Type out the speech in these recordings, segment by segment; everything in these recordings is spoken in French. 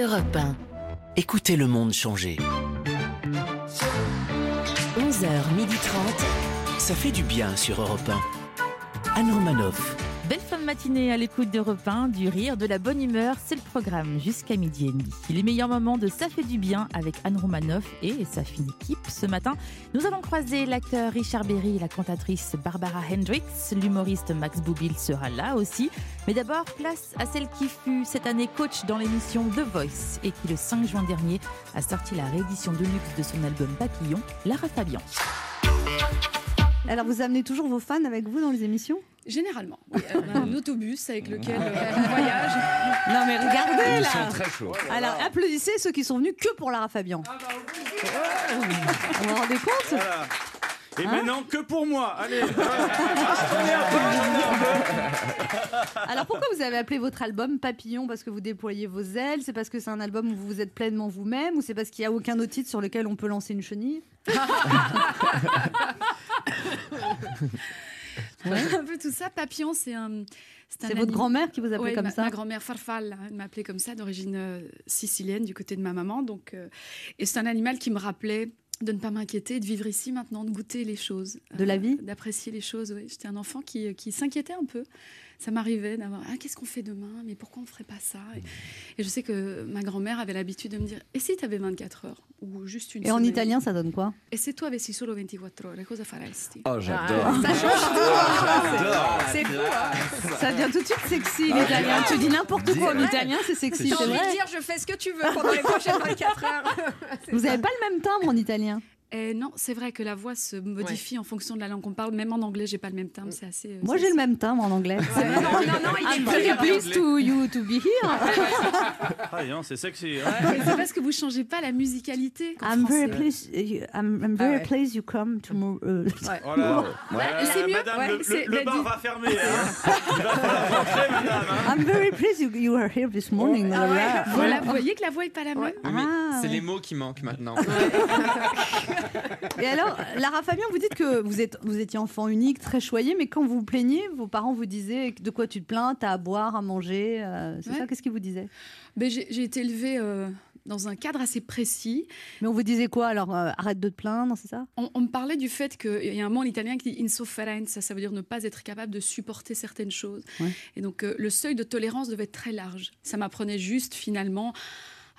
Europe 1. Écoutez le monde changer. 11h30. Ça fait du bien sur Europe 1. Anne Romanoff. Belle fin de matinée à l'écoute d'Europe 1, du rire, de la bonne humeur, c'est le programme jusqu'à midi et demi. Les meilleurs moments de Ça fait du bien avec Anne Romanoff et sa fine équipe. Ce matin, nous allons croiser l'acteur Richard Berry, la cantatrice Barbara Hendricks, l'humoriste Max Boublil sera là aussi. Mais d'abord, place à celle qui fut cette année coach dans l'émission The Voice et qui le 5 juin dernier a sorti la réédition de luxe de son album Papillon, Lara Fabian. Alors, vous amenez toujours vos fans avec vous dans les émissions? Généralement. Oui, on a un autobus avec lequel euh, on voyage. Non, mais regardez Ils là sont très chauds. Alors, applaudissez ceux qui sont venus que pour Lara Fabian. Vous vous rendez compte Voilà. Et Hein maintenant que pour moi. Allez. Alors, pourquoi vous avez appelé votre album Papillon? Parce que vous déployez vos ailes? C'est parce que c'est un album où vous êtes pleinement vous-même? Ou c'est parce qu'il n'y a aucun autre titre sur lequel on peut lancer une chenille? un peu tout ça. Papillon, c'est un. C'est votre grand-mère qui vous appelait Ouais, comme ma, ça ma grand-mère Farfal, hein, elle m'appelait comme ça, d'origine euh, sicilienne, du côté de ma maman. Donc, euh, et c'est un animal qui me rappelait de ne pas m'inquiéter, de vivre ici maintenant, de goûter les choses. De la vie D'apprécier les choses, oui. J'étais un enfant qui, qui s'inquiétait un peu. Ça m'arrivait d'avoir ah, qu'est-ce qu'on fait demain Mais pourquoi on ne ferait pas ça et, et je sais que ma grand-mère avait l'habitude de me dire Et si tu avais 24 heures Ou juste une Et en italien, ça donne quoi? Et se tu avessi solo 24 ore, cosa faresti? Oh, j'adore. Ça change tout J'adore. C'est fou hein. Ça devient tout de suite sexy, l'italien. Tu dis n'importe quoi en italien, c'est sexy, c'est chic. vrai. dire je fais ce que tu veux pendant les prochaines 24 heures. Vous n'avez pas le même timbre en italien? Eh non, c'est vrai que la voix se modifie en fonction de la langue qu'on parle. Même en anglais, j'ai pas le même timbre. C'est assez. euh, Moi, j'ai le même timbre en anglais. non, non, non, il est I'm very pleased to you to be here. Ah, non, c'est sexy. hein. C'est parce que vous changez pas la musicalité. I'm very français. pleased. you- I'm, I'm very Ah ouais. pleased you come to. Mo- euh, Oh là. Ouais. Euh, c'est mieux, Madame, ouais, le, le- le bar dis- va fermer. Hein. Il va falloir rentrer, madame. hein. I'm very pleased you, you are here this morning. Ah ouais. Voilà, vous voyez que la voix est pas la même. Ah, c'est ouais. les mots qui manquent maintenant. Et alors, Lara Fabian, vous dites que vous, êtes, vous étiez enfant unique, très choyé, mais quand vous vous plaignez, vos parents vous disaient de quoi tu te plains, t'as à boire, à manger, euh, c'est Ouais. ça Qu'est-ce qu'ils vous disaient? Ben, j'ai été élevée euh, dans un cadre assez précis. Mais on vous disait quoi alors euh, Arrête de te plaindre, c'est ça? On, on me parlait du fait qu'il y a un mot en italien qui dit insofferenza, ça veut dire ne pas être capable de supporter certaines choses. Ouais. Et donc le seuil de tolérance devait être très large. Ça m'apprenait juste finalement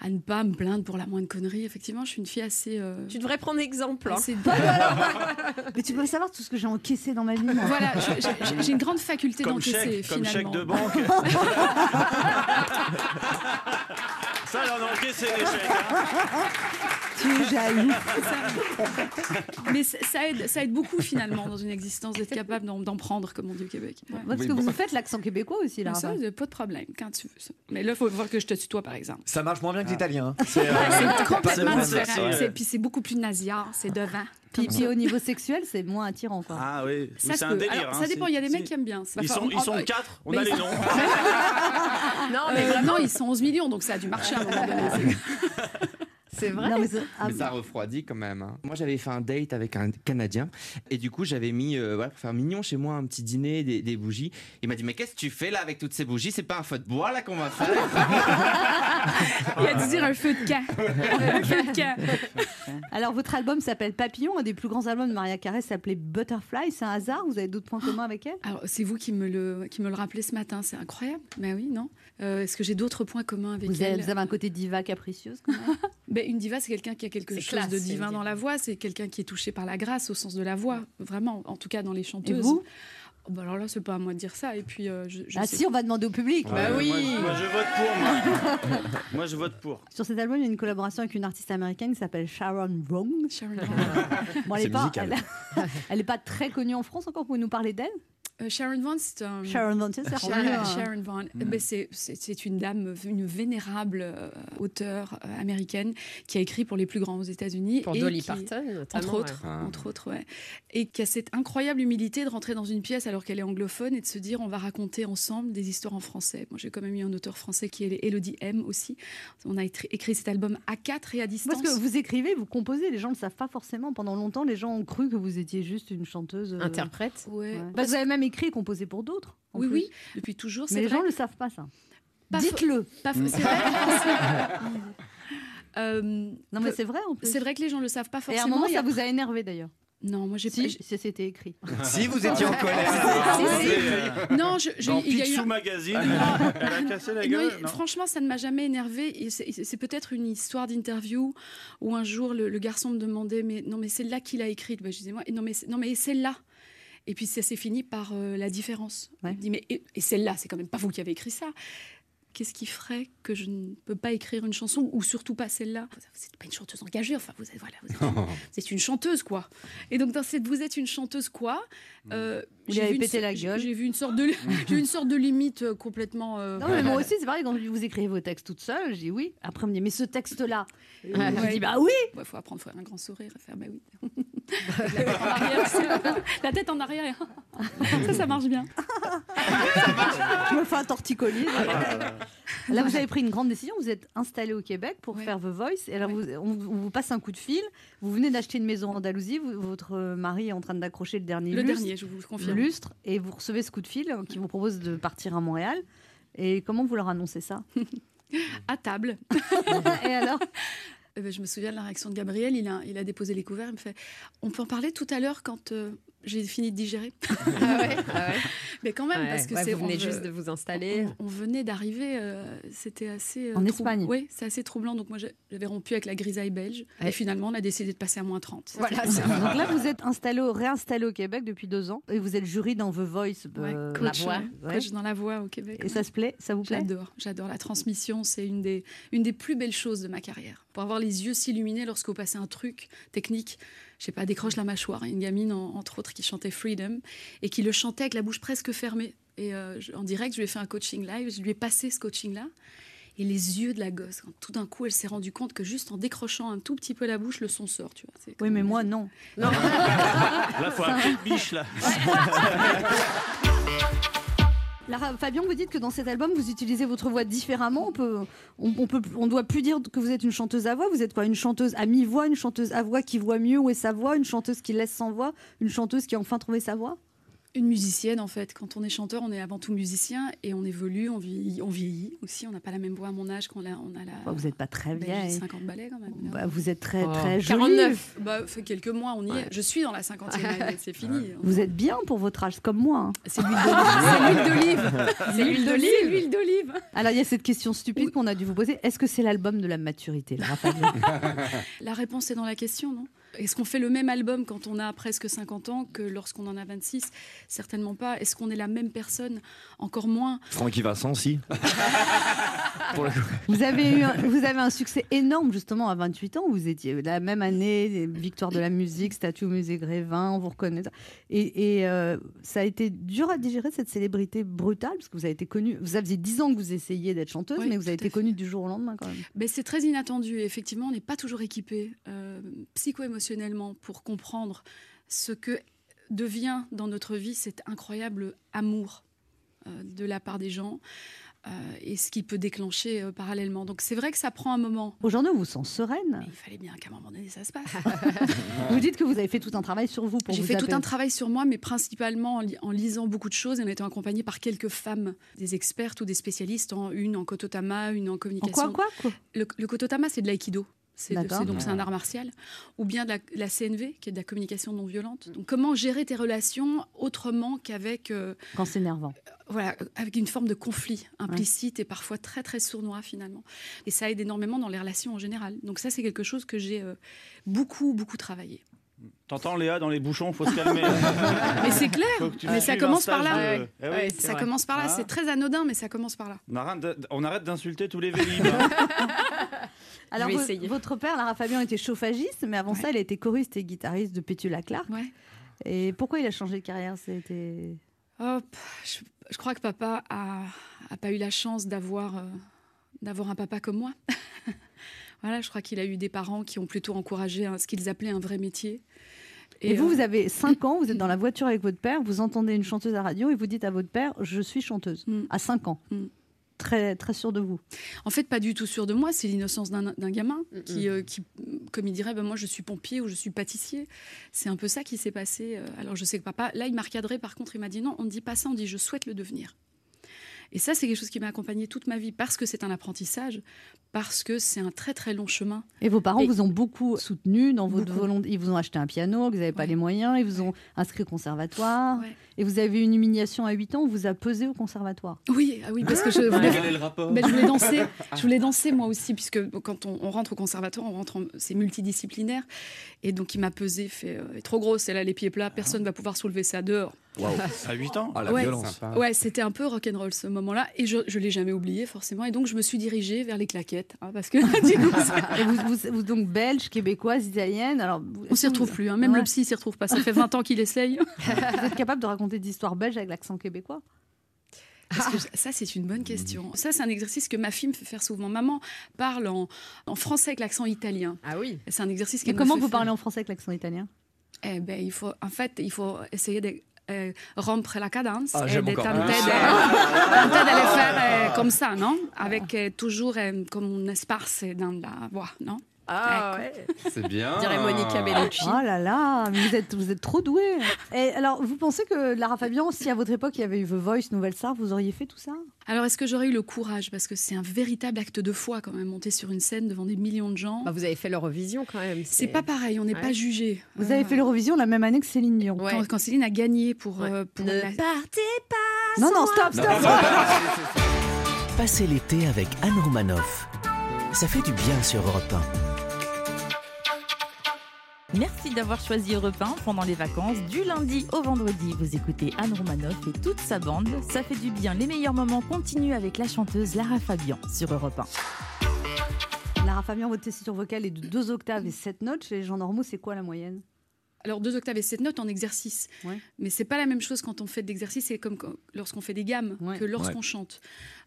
à ne pas me plaindre pour la moindre connerie. Effectivement, je suis une fille assez. euh, Tu devrais prendre exemple. hein. assez- Mais tu peux savoir tout ce que j'ai encaissé dans ma vie. moi. voilà, j'ai- une grande faculté d'encaisser comme chèque de banque. Ça, là, on a encaissé les chèques. hein. Tu es jaloux. Mais ça aide, ça aide beaucoup finalement dans une existence d'être capable d'en prendre, comme on dit au Québec. Ouais. Parce Oui, que bon. vous faites l'accent québécois aussi, Lara. Ça, euh, pas de problème, quand tu veux. ça. Mais là, il faut voir que je te tutoie, par exemple. Ça marche moins bien que l'italien. hein. C'est euh, C'est complètement différent. ouais. Puis c'est beaucoup plus nasillard, c'est devant. Puis, puis au niveau sexuel, c'est moins attirant. Quoi. Ah oui, c'est se un peut. délire. Alors, hein, ça dépend, il y a des mecs qui aiment bien. Ils sont, ils sont quatre, on mais a les noms. Non, Mais mais vraiment, ils sont 11 millions, donc ça a dû marcher à un moment donné. c'est vrai. Non, mais ah, Mais ça refroidit quand même. hein. Moi, j'avais fait un date avec un Canadien et du coup, j'avais mis, euh, voilà, pour faire mignon chez moi, un petit dîner, des, des bougies. Il m'a dit, mais qu'est-ce que tu fais là avec toutes ces bougies? C'est pas un feu de bois là qu'on va faire? Il a dû dire un feu de camp. un feu de camp. Alors, votre album s'appelle Papillon. Un des plus grands albums de Maria Carey s'appelait Butterfly. C'est un hasard? Vous avez d'autres points communs avec elle? Alors, c'est vous qui me, le, qui me le rappelez ce matin, c'est incroyable. Ben oui, non Euh, Est-ce que j'ai d'autres points communs avec vous elle? avez, vous avez un côté diva capricieuse quand même? Une diva, c'est quelqu'un qui a quelque chose classe, de divin dans la voix. C'est quelqu'un qui est touché par la grâce au sens de la voix, vraiment. En tout cas, dans les Et chanteuses. vous Oh, bah alors là, c'est pas à moi de dire ça. Et puis, euh, je, je Ah sais si, on va demander au public. Ouais, oui. Moi, je- moi, je vote pour, moi. moi, je vote pour. Sur cet album, il y a une collaboration avec une artiste américaine qui s'appelle Sharon Wrong. Sharon, Bon, elle C'est est pas, musical. elle, elle est pas très connue en France encore. Vous pouvez nous parler d'elle? Euh, Sharon Vaughn, c'est un. Sharon Vaughn, c'est ça, c'est revenu. Sharon Vaughn. Ben, c'est- c'est c'est une dame, une vénérable euh, auteure euh, américaine qui a écrit pour les plus grands aux États-Unis. Pour et Dolly qui- Parton, notamment. Entre autres, ouais. Ah. entre autres, ouais. Et qui a cette incroyable humilité de rentrer dans une pièce alors qu'elle est anglophone et de se dire on va raconter ensemble des histoires en français. Moi, j'ai quand même eu un auteur français qui est Elodie M aussi. On a écrit, écrit cet album à quatre et à distance. Parce que vous écrivez, vous composez, les gens ne le savent pas forcément. Pendant longtemps, les gens ont cru que vous étiez juste une chanteuse. euh, Interprète. Ouais. ouais. Bah, vous avez même écrit et composé pour d'autres. Oui, plus. oui, depuis toujours. Mais c'est les vrai. gens ne le savent pas, ça. Dites-le. c'est. Euh, Non, mais c'est vrai en plus. c'est vrai que les gens le savent pas Et forcément. à un moment, ça a- vous a énervé d'ailleurs. Non, moi j'ai Si, pas. si, c'était écrit. Si vous étiez en colère. Ah, Si, si. Non, je, je- Dans il y a eu Picsou un- Magazine, elle a cassé la Non, gueule. et non franchement, ça ne m'a jamais énervé. C'est c'est peut-être une histoire d'interview où un jour le, le garçon me demandait mais non mais celle-là qui l'a écrite. Ben, je disais moi non mais c'est- non mais celle-là. Et puis ça s'est fini par euh, la différence. Ouais. Il me dit mais et, et celle-là c'est quand même pas vous qui avez écrit ça. Qu'est-ce qui ferait que je ne peux pas écrire une chanson ou surtout pas celle-là Vous n'êtes pas une chanteuse engagée, enfin vous êtes voilà, vous êtes, une, vous êtes une chanteuse quoi. Et donc dans cette vous êtes une chanteuse quoi euh, Vous avez vu une pété so- la gueule. J'ai vu une sorte de une sorte de limite euh, complètement. euh, Non, mais moi aussi, c'est pareil, quand vous écrivez vos textes toute seule, je dis oui. Après, on me dit, mais ce texte-là. Je Ouais. dis, bah oui. Il faut apprendre à faire un grand sourire et faire bah oui. La tête en arrière. c'est- la tête en arrière. ça, ça marche bien. Je me fais un torticolis. Là, vous avez pris une grande décision. Vous êtes installé au Québec pour faire The Voice. Et alors, vous, on, on vous passe un coup de fil. Vous venez d'acheter une maison en Andalousie. vous- votre mari est en train d'accrocher le dernier Le lustre, dernier, je vous le confirme. lustre. Et vous recevez ce coup de fil euh, qui vous propose de partir à Montréal. Et comment vous leur annoncez ça À table. Et alors Eh ben, je me souviens de la réaction de Gabriel. Il a, il a déposé les couverts. Il me fait On peut en parler tout à l'heure quand euh, j'ai fini de digérer. Ah ouais, ah ouais. Mais quand même, Ouais, parce que ouais, c'est. vous venez on juste de vous installer. On, on venait d'arriver, euh, c'était assez. euh, En trou- Espagne. Oui, c'est assez troublant. Donc moi, j'avais rompu avec la grisaille belge. Ouais. Et finalement, on a décidé de passer à moins 30. Voilà, Donc là, vous êtes installé, réinstallé au Québec depuis deux ans. Et vous êtes jury dans The Voice. Ouais, euh, coach, la voix. Ouais. coach dans la voix au Québec. Et ça se plaît Ça vous plaît? J'adore, j'adore la transmission. C'est une des, une des plus belles choses de ma carrière. Pour avoir les yeux s'illuminer lorsque vous passez un truc technique, je sais pas, décroche la mâchoire. Une gamine, en- entre autres, qui chantait Freedom et qui le chantait avec la bouche presque fermée. Et euh, en direct, je lui ai fait un coaching live. Je lui ai passé ce coaching-là. Et les yeux de la gosse, quand tout d'un coup, elle s'est rendue compte que juste en décrochant un tout petit peu la bouche, le son sort. Tu vois. Oui, mais moi, magique. non. Là, faut un biche, là. Fabien, vous dites que dans cet album, vous utilisez votre voix différemment. On peut, on, on peut, on doit plus dire que vous êtes une chanteuse à voix. Vous êtes quoi? Une chanteuse à mi-voix, une chanteuse à voix qui voit mieux où est sa voix, une chanteuse qui laisse sans voix, une chanteuse qui a enfin trouvé sa voix? Une musicienne, en fait. Quand on est chanteur, on est avant tout musicien et on évolue, on vieillit, on vieillit aussi. On n'a pas la même voix à mon âge qu'on a, on a la. Bah, Vous n'êtes pas très vieille. 50 balais quand même. Bah, vous êtes très, Oh. très jolie. 49. Bah, fait quelques mois, on y est. Je suis dans la cinquantième année, c'est fini. Vous êtes bien pour votre âge, comme moi. hein. C'est l'huile d'olive. C'est l'huile d'olive. C'est l'huile d'olive. Alors, il y a cette question stupide qu'on a dû vous poser. Est-ce que c'est l'album de la maturité, La réponse est dans la question, non? Est-ce qu'on fait le même album quand on a presque 50 ans que lorsqu'on en a 26 Certainement pas. Est-ce qu'on est la même personne? Encore moins. Francky Vincent, si. Vous avez eu un, vous avez un succès énorme justement à 28 ans. Vous étiez la même année, victoire de la musique, statut au musée Grévin, on vous reconnaît. Et, et, euh, ça a été dur à digérer cette célébrité brutale parce que vous avez été connue. Vous aviez 10 ans que vous essayiez d'être chanteuse, Oui, mais vous avez été connue du jour au lendemain quand même. Ben, c'est très inattendu. Effectivement, on n'est pas toujours équipé euh, psycho-émotionnellement pour comprendre ce que devient dans notre vie cet incroyable amour euh, de la part des gens euh, et ce qui peut déclencher euh, parallèlement. Donc c'est vrai que ça prend un moment. Aujourd'hui, vous sent sereine? Mais il fallait bien qu'à un moment donné, ça se passe. Vous dites que vous avez fait tout un travail sur vous pour J'ai fait tout un travail sur moi, mais principalement en, li- en lisant beaucoup de choses et en étant accompagnée par quelques femmes, des expertes ou des spécialistes, en, une en kototama, une en En communication. quoi, quoi, quoi? Le, le kototama, c'est de l'aïkido. C'est donc c'est un art martial, ou bien de la, la CNV, qui est de la communication non violente. Donc comment gérer tes relations autrement qu'avec euh, Quand c'est énervant. voilà avec une forme de conflit implicite et parfois très très sournois finalement. Et ça aide énormément dans les relations en général. Donc ça c'est quelque chose que j'ai euh, beaucoup beaucoup travaillé. T'entends Léa dans les bouchons, faut se calmer. Mais c'est clair. Mais ça suives commence par là. stage de- Ouais. Eh oui. Ouais, c'est Ça vrai. commence par là. Ah. C'est très anodin, mais ça commence par là. On arrête de- On arrête d'insulter tous les vélib. hein. Alors, votre père, Lara Fabian, était chauffagiste, mais avant Ouais. ça, il était choriste et guitariste de Pétula Clark. Ouais. Et pourquoi il a changé de carrière? C'était Oh, je, je crois que papa a, a pas eu la chance d'avoir euh, d'avoir un papa comme moi. voilà, je crois qu'il a eu des parents qui ont plutôt encouragé un- ce qu'ils appelaient un vrai métier. Et, vous, euh, vous avez 5 ans, vous êtes dans la voiture avec votre père, vous entendez une chanteuse à radio et vous dites à votre père Je suis chanteuse. Mm. À 5 ans. Mm. Très, très sûr de vous. En fait, pas du tout sûr de moi. C'est l'innocence d'un gamin Mm, qui, euh, qui, comme il dirait, ben, moi je suis pompier ou je suis pâtissier. C'est un peu ça qui s'est passé. euh, Alors je sais que papa, là, il m'a recadré. Par contre, il m'a dit non, on ne dit pas ça, on dit je souhaite le devenir. Et ça, c'est quelque chose qui m'a accompagnée toute ma vie parce que c'est un apprentissage, parce que c'est un très très long chemin. Et vos parents Et- vous ont beaucoup soutenu dans votre Beaucoup. volonté. Ils vous ont acheté un piano, que vous n'avez pas Ouais. les moyens, ils vous ont inscrit au conservatoire. Ouais. Et vous avez eu une humiliation à 8 ans, on vous a pesé au conservatoire. Oui, ah oui, parce que je Mais voulais, le Ben, je voulais danser. Je voulais danser moi aussi, puisque quand on, on rentre au conservatoire, on rentre, en- c'est multidisciplinaire. Et donc il m'a pesé, fait euh, trop grosse, elle a les pieds plats, personne ne va pouvoir soulever ça dehors. À 8 ans Ah, la Ouais. violence. Ouais, c'était un peu rock'n'roll ce moment-là, et je, je l'ai jamais oublié forcément. Et donc je me suis dirigée vers les claquettes, hein, parce que du coup, c'est- Et vous, vous- vous- donc belge, québécoise, italienne. Alors, vous- on s'y retrouve plus. hein. Même Ouais. le psy s'y retrouve pas. Ça fait 20 ans qu'il essaye. Vous êtes capable de raconter des histoires belges avec l'accent québécois? Parce que ça, c'est une bonne question. Ça, c'est un exercice que ma fille me fait faire souvent. Maman parle en, en français avec l'accent italien. Ah oui. C'est un exercice me comment fait vous faire. parlez en français avec l'accent italien? Eh ben, il faut, en fait, il faut essayer de euh, rompre la cadence Ah, et de tenter de, tenter de le faire euh, comme ça, non? Avec euh, toujours euh, comme un espace dans la voix, non? Ah ouais. C'est bien. Dirait Monica Bellucci. Oh là là, mais vous êtes, vous êtes trop doué. Et alors, vous pensez que Lara Fabian, si à votre époque il y avait eu The Voice, Nouvelle Star, vous auriez fait tout ça? Alors, est-ce que j'aurais eu le courage? Parce que c'est un véritable acte de foi quand même, monter sur une scène devant des millions de gens. Bah, vous avez fait l'Eurovision quand même. c'est pas pareil, on n'est Ouais. pas jugé. Vous avez fait l'Eurovision la même année que Céline Dion. Ouais. Quand, quand Céline a gagné pour, Ouais. euh, pour Ne la- partez pas. Non, non, stop, stop. Passez l'été avec Anne Romanoff. Ça fait du bien sur Europe 1. Merci d'avoir choisi Europe 1 pendant les vacances. Du lundi au vendredi, vous écoutez Anne Romanoff et toute sa bande. Ça fait du bien. Les meilleurs moments continuent avec la chanteuse Lara Fabian sur Europe 1. Lara Fabian, votre tessiture vocale est de 2 octaves et 7 notes. Chez les gens normaux, c'est quoi la moyenne? Alors, deux octaves et sept notes en exercice. Ouais. Mais c'est pas la même chose quand on fait d'exercice, c'est comme quand- lorsqu'on fait des gammes Ouais. que lorsqu'on chante.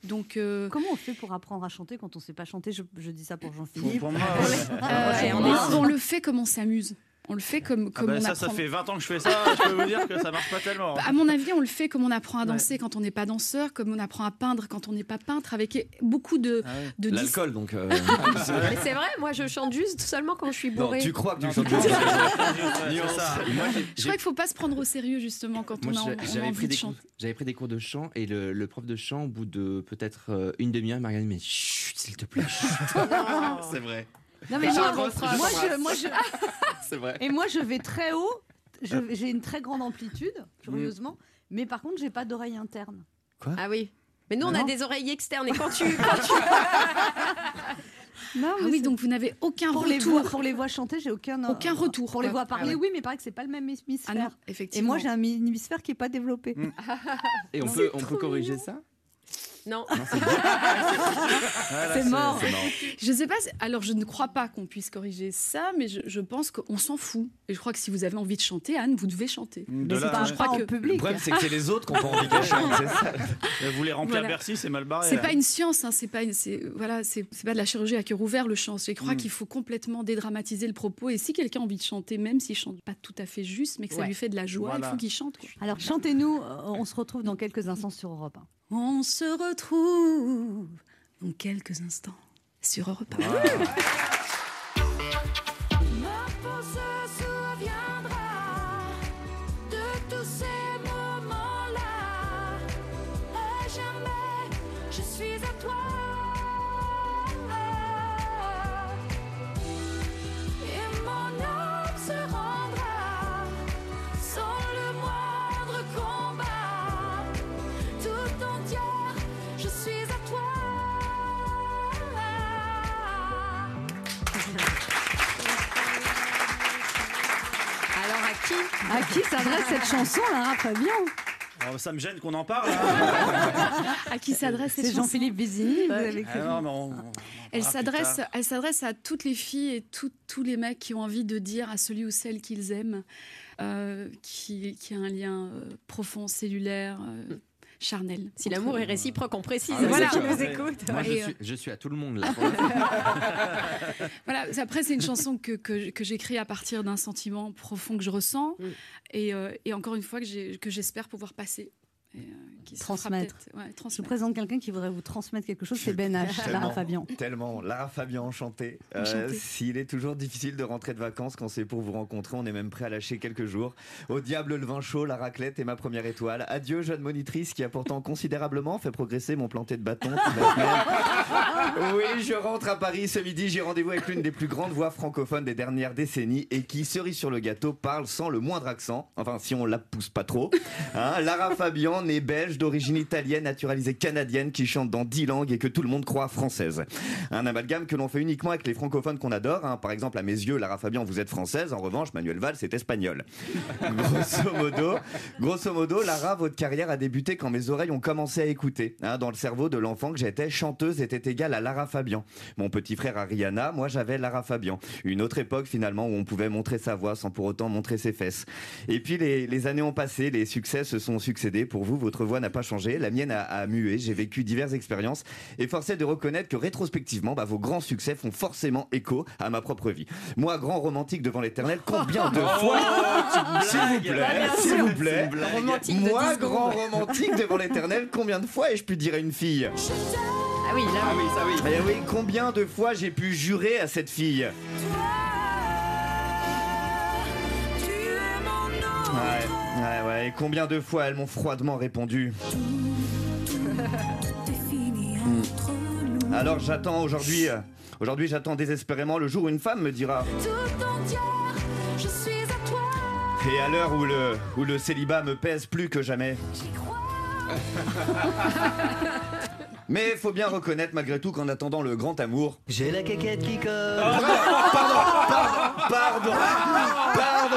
Donc, euh, Comment on fait pour apprendre à chanter quand on ne sait pas chanter? Je, je dis ça pour Jean-Philippe. pour moi, euh, on, on le fait comme on s'amuse. On le fait comme, Ah comme bah on ça, apprend. ça fait 20 ans que je fais ça. Je peux vous dire que ça marche pas tellement. À mon avis, on le fait comme on apprend à danser quand on n'est pas danseur, comme on apprend à peindre quand on n'est pas peintre, avec beaucoup de, Ah ouais. de L'alcool, donc. euh, Mais c'est vrai, moi je chante juste seulement quand je suis Non, bourrée. tu crois que tu Non, chantes j'ai- Je crois qu'il faut pas se prendre au sérieux justement quand Moi, on a, on a envie pris, de chanter. j'avais pris des cours de chant et le, le prof de chant, au bout de peut-être euh, une demi-heure, il m'a regardé, mais chut, s'il te plaît. chut. C'est vrai. Non, mais J'ai moi, moi, je, moi, je- C'est vrai. et moi, je vais très haut. Je- J'ai une très grande amplitude, curieusement. Mais par contre, j'ai pas d'oreille interne. Ah oui. Mais nous on a des oreilles externes et quand tu, quand tu- Non, Ah oui, donc vous n'avez aucun pour les, retour. voix, pour les voix chantées, j'ai aucun, Aucun retour, Pour les quoi. voix parlées, Ah ouais. oui, mais pareil que c'est pas le même Ah hémisphère. non, et effectivement. moi, j'ai un hémisphère qui est pas développé. Et on peut, on peut corriger mignon. ça? Non. C'est mort. mort. Je sais pas. Alors, je ne crois pas qu'on puisse corriger ça, mais je, je pense qu'on s'en fout. Et je crois que si vous avez envie de chanter, Anne, vous devez chanter. De Mais c'est là, pas, ouais. je crois pas en que- Le public. problème, c'est que c'est les autres qui ont pas envie qu'elle chante, c'est ça. Vous voulez remplir Voilà. Bercy, c'est mal barré. C'est pas une science, hein, c'est pas une, c'est voilà, c'est pas de la chirurgie à cœur ouvert le chant. Je crois Mm. qu'il faut complètement dédramatiser le propos. Et si quelqu'un a envie de chanter, même s'il chante pas tout à fait juste, mais que ça Ouais. lui fait de la joie, Voilà. il faut qu'il chante. quoi. Alors, chantez-nous. euh, On se retrouve dans quelques instants sur Europe 1. On se retrouve dans quelques instants sur Europe 1. Ma à qui s'adresse cette chanson, Lara Fabian Oh, ça me gêne qu'on en parle. hein. À qui s'adresse cette C'est Jean-Philippe avez Ah Elle s'adresse, elle s'adresse à toutes les filles et tout- tous les mecs qui ont envie de dire à celui ou celle qu'ils aiment, euh, qui, qui a un lien euh, profond, cellulaire, euh, charnel. Si l'amour est réciproque, on précise. Ah voilà, qui nous écoute. Moi, je euh, suis, je suis à tout le monde là. Voilà. Après, c'est une chanson que, que, que j'écris à partir d'un sentiment profond que je ressens Mm. et, euh, et encore une fois que j'espère pouvoir passer. Et, euh, se Transmettre. Je vous présente quelqu'un qui voudrait vous transmettre quelque chose, c'est Ben H, Lara Fabian. Tellement. Lara Fabian, enchanté. Euh, Enchantée. S'il est toujours difficile de rentrer de vacances quand c'est pour vous rencontrer, on est même prêt à lâcher quelques jours. Au diable le vin chaud, la raclette et ma première étoile. Adieu, jeune monitrice qui a pourtant considérablement fait progresser mon planté de bâton. Oui, je rentre à Paris ce midi. J'ai rendez-vous avec l'une des plus grandes voix francophones des dernières décennies et qui, cerise sur le gâteau, parle sans le moindre accent. Enfin, si on la pousse pas trop. Hein, Lara Fabian, née belge, d'origine italienne, naturalisée canadienne, qui chante dans 10 langues et que tout le monde croit française. Un amalgame que l'on fait uniquement avec les francophones qu'on adore. hein. Par exemple, à mes yeux, Lara Fabian, vous êtes française. En revanche, Manuel Valls est espagnol. Grosso modo, grosso modo, Lara, votre carrière a débuté quand mes oreilles ont commencé à écouter. hein. dans le cerveau de l'enfant que j'étais, chanteuse était égale à Lara Fabian. Mon petit frère Ariana, moi j'avais Lara Fabian. Une autre époque finalement où on pouvait montrer sa voix sans pour autant montrer ses fesses. Et puis les, les années ont passé, les succès se sont succédés. Pour vous, votre voix n'a pas changé. La mienne a, a mué. J'ai vécu diverses expériences et force est de reconnaître que rétrospectivement, bah, vos grands succès font forcément écho à ma propre vie. Moi, grand romantique devant l'éternel, combien de fois S'il vous plaît, Bah, s'il vous plaît. Moi, 10 grand romantique devant l'éternel, combien de fois ai-je pu dire à une fille? Ah oui, là, oui. ça oui. Eh oui, combien de fois j'ai pu jurer à cette fille? Ouais, ouais. Et combien de fois elles m'ont froidement répondu. Alors j'attends aujourd'hui, euh, aujourd'hui j'attends désespérément le jour où une femme me dira. Tout entière, je suis à toi. Et à l'heure où le, où le célibat me pèse plus que jamais. J'y crois. Mais faut bien reconnaître malgré tout qu'en attendant le grand amour. J'ai la caquette qui colle. Pardon, pardon, pardon, pardon.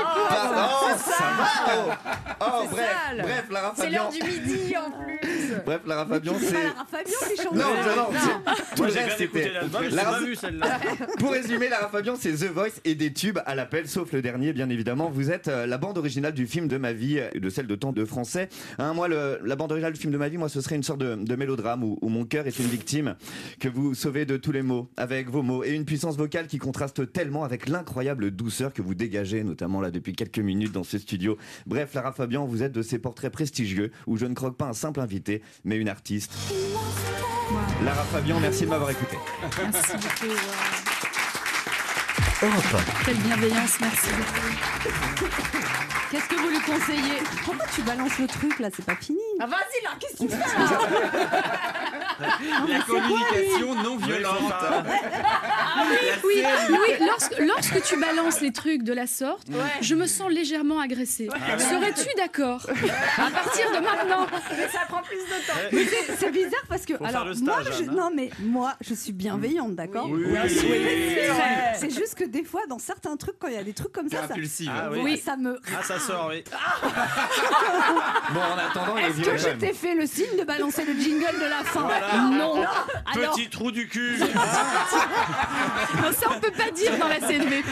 Pardon, oh, ça va. Oh, oh, C'est bref, sale. bref, Lara C'est l'heure du midi en plus. Bref, Lara Fabian, c'est. Lara Fabian qui chante. Non, non, non, c'est- tout Moi le j'ai reste, bien écouté l'album, pas vu celle-là. Pour résumer, Lara Fabian, c'est The Voice et des tubes à l'appel, sauf le dernier, bien évidemment. Vous êtes euh, la bande originale du film de ma vie et de celle de tant de Français. Hein, moi, le- la bande originale du film de ma vie, moi, ce serait une sorte de, de mélodrame où, où mon cœur est une victime que vous sauvez de tous les mots, avec vos mots, et une puissance vocale qui contraste tellement avec l'incroyable douceur que vous dégagez, notamment là depuis quelques minutes dans ce studio. Bref, Lara Fabian, vous êtes de ces portraits prestigieux où je ne croque pas un simple invité, mais une artiste. Lara Fabian, merci de m'avoir écouté. Merci beaucoup. Europe Quelle bienveillance, merci beaucoup. Qu'est-ce que vous lui conseillez? Pourquoi tu balances le truc là? C'est pas fini. Ah vas-y là, qu'est-ce que tu fais là La communication non violente. Oui, oui lorsque, lorsque tu balances les trucs de la sorte, je me sens légèrement agressée. Serais-tu d'accord À partir de maintenant Mais ça prend plus de temps. Mais c'est- bizarre parce que Faut faire alors moi je, hein. non mais moi je suis bienveillante d'accord Oui, sûr. C'est juste que des fois dans certains trucs quand il y a des trucs comme ça ça. Ah oui. Ça me Ah ça sort, oui. Bon, en attendant, il est que je t'ai fait le signe de balancer le jingle de la fin Voilà. Non Alors Petit trou du cul. Non, ça on peut pas dire dans la CNV.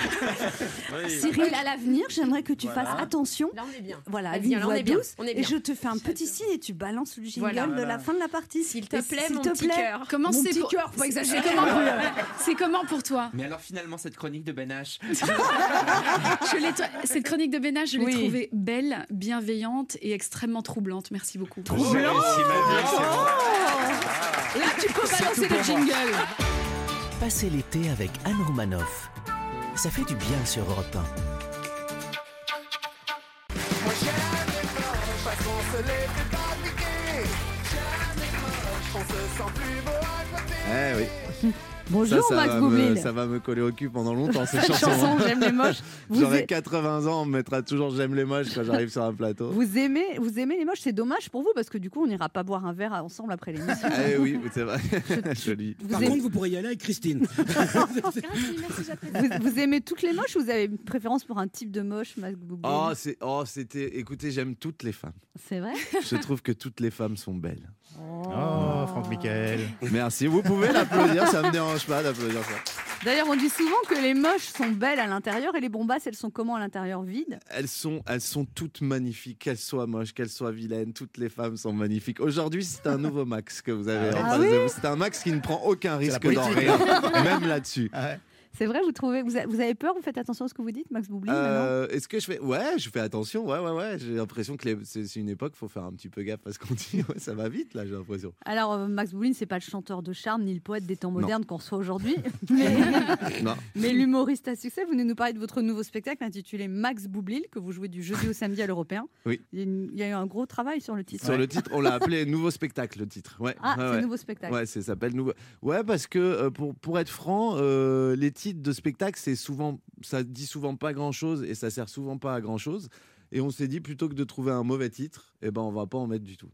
Oui. Cyril à l'avenir j'aimerais que tu Voilà. fasses attention Là on est bien. voilà une voix est bien, douce on est et je te fais un petit signe et tu balances le jingle Voilà. de la fin de la partie S'il te plaît, s'il mon te petit plaît. cœur. Comment Mon c'est petit pour- cœur, faut exagérer. comment, pour... c'est comment pour toi Mais alors finalement cette chronique de Ben H. Cette chronique de Bénage, je l'ai Oui. trouvée belle, bienveillante et extrêmement troublante. Merci beaucoup. Oh, réussi ma vie, c'est bon. Là, tu peux balancer le jingle. Passez l'été avec Anne Romanoff. Ça fait du bien sur Europe Eh oui. Bonjour ça, ça Max va Boublil me, ça va me coller au cul pendant longtemps cette Cette chanson. chanson j'aime les moches J'aurai a- 80 ans, on me mettra toujours j'aime les moches quand j'arrive sur un plateau. vous aimez vous aimez les moches c'est dommage pour vous parce que du coup on n'ira pas boire un verre ensemble après l'émission Eh oui, c'est vrai. Joli. vous, Par aimez, contre, vous pourrez y aller avec Christine. vous, vous aimez toutes les moches ou vous avez une préférence pour un type de moche Max Boublil Oh, c'est, oh, c'était. Écoutez, j'aime toutes les femmes. c'est vrai? Je trouve que toutes les femmes sont belles. Oh, Franck Michael. Merci. Vous pouvez l'applaudir, ça me dérange pas d'applaudir ça. D'ailleurs, on dit souvent que les moches sont belles à l'intérieur et les bombasses, elles sont comment à l'intérieur Vides? Elles sont, elles sont toutes magnifiques, qu'elles soient moches, qu'elles soient vilaines, toutes les femmes sont magnifiques. Aujourd'hui, c'est un nouveau Max que vous avez en Ah face oui de vous. C'est un Max qui ne prend aucun risque dans rien, même là-dessus. Ah ouais. C'est vrai, vous trouvez, vous, avez peur, vous faites attention à ce que vous dites, Max Boublil Euh, Est-ce que je fais Ouais, je fais attention. Ouais, ouais, ouais. J'ai l'impression que les- c'est une époque, faut faire un petit peu gaffe à ce qu'on dit. Ouais, ça va vite là, j'ai l'impression. Alors, euh, Max Boublil, c'est pas le chanteur de charme ni le poète des temps modernes qu'on reçoit aujourd'hui, mais, Non. mais l'humoriste à succès. Vous venez nous parler de votre nouveau spectacle intitulé Max Boublil, que vous jouez du jeudi au samedi à l'Européen. Oui. Il y, a une- il y a eu un gros travail sur le titre. Sur le titre, on l'a appelé Nouveau spectacle, le titre. Ouais, Ah, c'est ouais. nouveau spectacle. Ouais, ça s'appelle Nouveau. Ouais, parce que euh, pour, pour être franc, euh, les titres de spectacle, c'est souvent, ça dit souvent pas grand chose et ça sert souvent pas à grand chose. Et on s'est dit, plutôt que de trouver un mauvais titre, eh ben, on va pas en mettre du tout.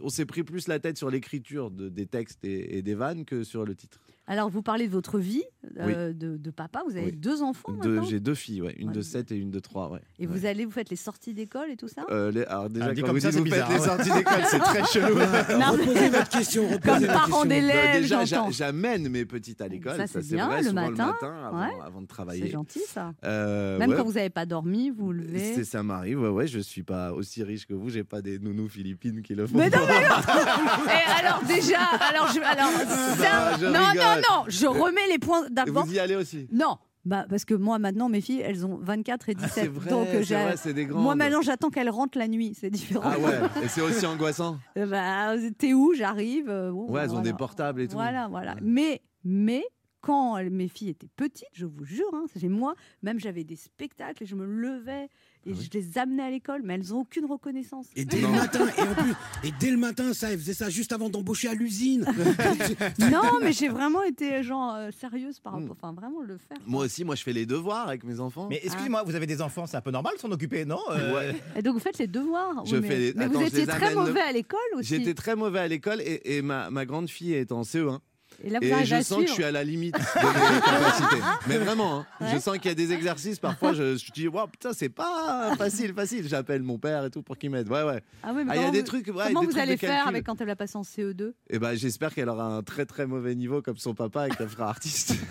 On, s'est pris plus la tête sur l'écriture de- des textes et, et des vannes que sur le titre. Alors, vous parlez de votre vie euh, de, de papa. Vous avez Oui. deux enfants J'ai deux filles, ouais, une Ouais. de 7 et une de 3. Ouais. Et vous allez, vous faites les sorties d'école et tout ça? Euh, les- alors déjà, Ah, quand comme vous ça, dites c'est vous bizarre, faites les ouais. sorties d'école, c'est très chelou. Non, Reposez votre question, reposez Comme parent d'élève, déjà, j'amène mes petites à l'école. Ça, c'est bien, vrai, le matin. le matin avant, Ouais. avant de travailler. C'est gentil ça. Euh, Même ouais. quand vous n'avez pas dormi, vous levez. C'est- Ça m'arrive, ouais, ouais, je suis pas aussi riche que vous, j'ai pas des nounous philippines qui le font. Mais non, mais non Et alors déjà, alors je, alors je non, non, non, je remets les points d'abord. vous y allez aussi? Non, bah parce que moi maintenant mes filles, elles ont 24 et 17, c'est vrai, donc euh, vrai, c'est des moi maintenant j'attends qu'elles rentrent la nuit, c'est différent. Ah ouais, et c'est aussi angoissant. Euh, bah, t'es où? J'arrive. euh, bon, Ouais, elles ont des portables et tout. Voilà, voilà. Mais, mais quand mes filles étaient petites, je vous jure, hein, c'est moi, même j'avais des spectacles et je me levais et Ah je les amenais à l'école, mais elles n'ont aucune reconnaissance. Et dès le matin, et en plus, et dès le matin, ça, elle faisait ça juste avant d'embaucher à l'usine. non, mais j'ai vraiment été genre euh, sérieuse par rapport, enfin vraiment le faire. Moi aussi, moi je fais les devoirs avec mes enfants. Mais excusez-moi, vous avez des enfants, c'est un peu normal de s'en occuper, non Euh, Ouais. Et donc vous faites les devoirs. Je Oui, mais fais les- mais Attends, vous je étiez les très le- mauvais à l'école aussi. J'étais très mauvais à l'école et, et ma, ma grande fille est en CE1. Et là, vous Et je sens que je suis à la limite de mes capacités. Mais vraiment, hein. Ouais. je sens qu'il y a des exercices. Parfois, je, je dis, wow, putain, c'est pas facile, facile. J'appelle mon père et tout pour qu'il m'aide. Ouais, ouais. Ah ouais, Ah, il y a comment des vous- trucs. ouais, Comment des vous trucs allez faire avec quand elle va passer en E CE2 Eh ben, j'espère qu'elle aura un très très mauvais niveau comme son papa et qu'elle fera artiste.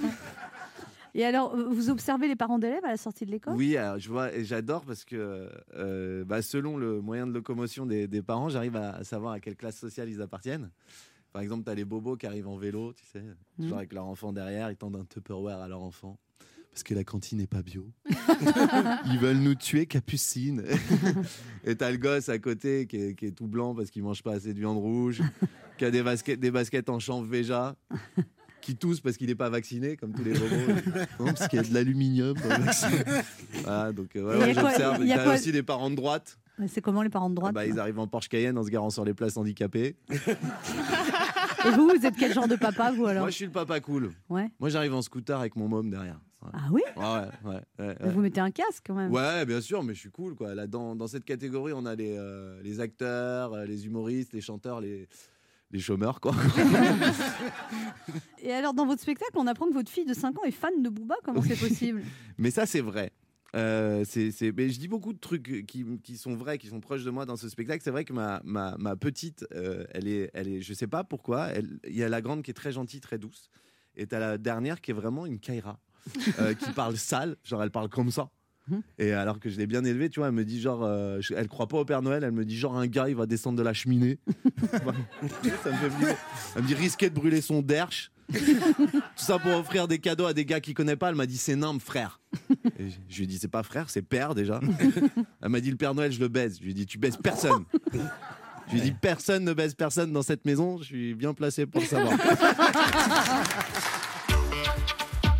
Et alors, vous observez les parents d'élèves à la sortie de l'école? Oui, alors, je vois et j'adore parce que euh, bah, selon le moyen de locomotion des, des parents, j'arrive à savoir à quelle classe sociale ils appartiennent. Par exemple, tu as les bobos qui arrivent en vélo, tu sais, toujours avec leur enfant derrière, ils tendent un Tupperware à leur enfant. Parce que la cantine n'est pas bio. ils veulent nous tuer, Capucine. et t'as le gosse à côté qui est, qui est tout blanc parce qu'il mange pas assez de viande rouge, qui a des baskets, des baskets en chanvre Véja, qui tousse parce qu'il n'est pas vacciné, comme tous les bobos. Non, parce qu'il y a de l'aluminium. Voilà, donc euh, ouais, ouais, j'observe. il y a T'as quoi- aussi des parents de droite. C'est comment les parents de Ah droite bah, ils arrivent en Porsche Cayenne en se garant sur les places handicapées. Et vous, vous êtes quel genre de papa, vous alors Moi, je suis le papa cool. Ouais. Moi, j'arrive en scooter avec mon môme derrière. Ouais. Ah oui Ouais, ouais, ouais, ouais, Mais Vous mettez un casque quand même. Ouais, bien sûr, mais je suis cool. Quoi. Là, dans, dans cette catégorie, on a les, euh, les acteurs, euh, les humoristes, les chanteurs, les, les chômeurs. Quoi. Et alors, dans votre spectacle, on apprend que votre fille de 5 ans est fan de Booba. Comment c'est possible? Mais ça, c'est vrai. Euh, c'est, mais je dis beaucoup de trucs qui, qui sont vrais, qui sont proches de moi dans ce spectacle. C'est vrai que ma, ma, ma petite, euh, elle, est, elle est, je sais pas pourquoi, il y a la grande qui est très gentille, très douce, et t'as la dernière qui est vraiment une Kaira, euh, qui parle sale, genre elle parle comme ça. Et alors que je l'ai bien élevée, tu vois, elle me dit genre, euh, je- elle croit pas au Père Noël, elle me dit genre un gars il va descendre de la cheminée. ça me fait flipper. Elle me dit risquer de brûler son derche. Tout ça pour offrir des cadeaux à des gars qui connaît pas. Elle m'a dit c'est nimbe frère. Et je- lui ai dit c'est pas frère, c'est père déjà. Elle m'a dit le Père Noël je le baise. Je lui ai dit tu baises personne. Je lui ai dit personne ne baise personne dans cette maison. Je suis bien placé pour le savoir.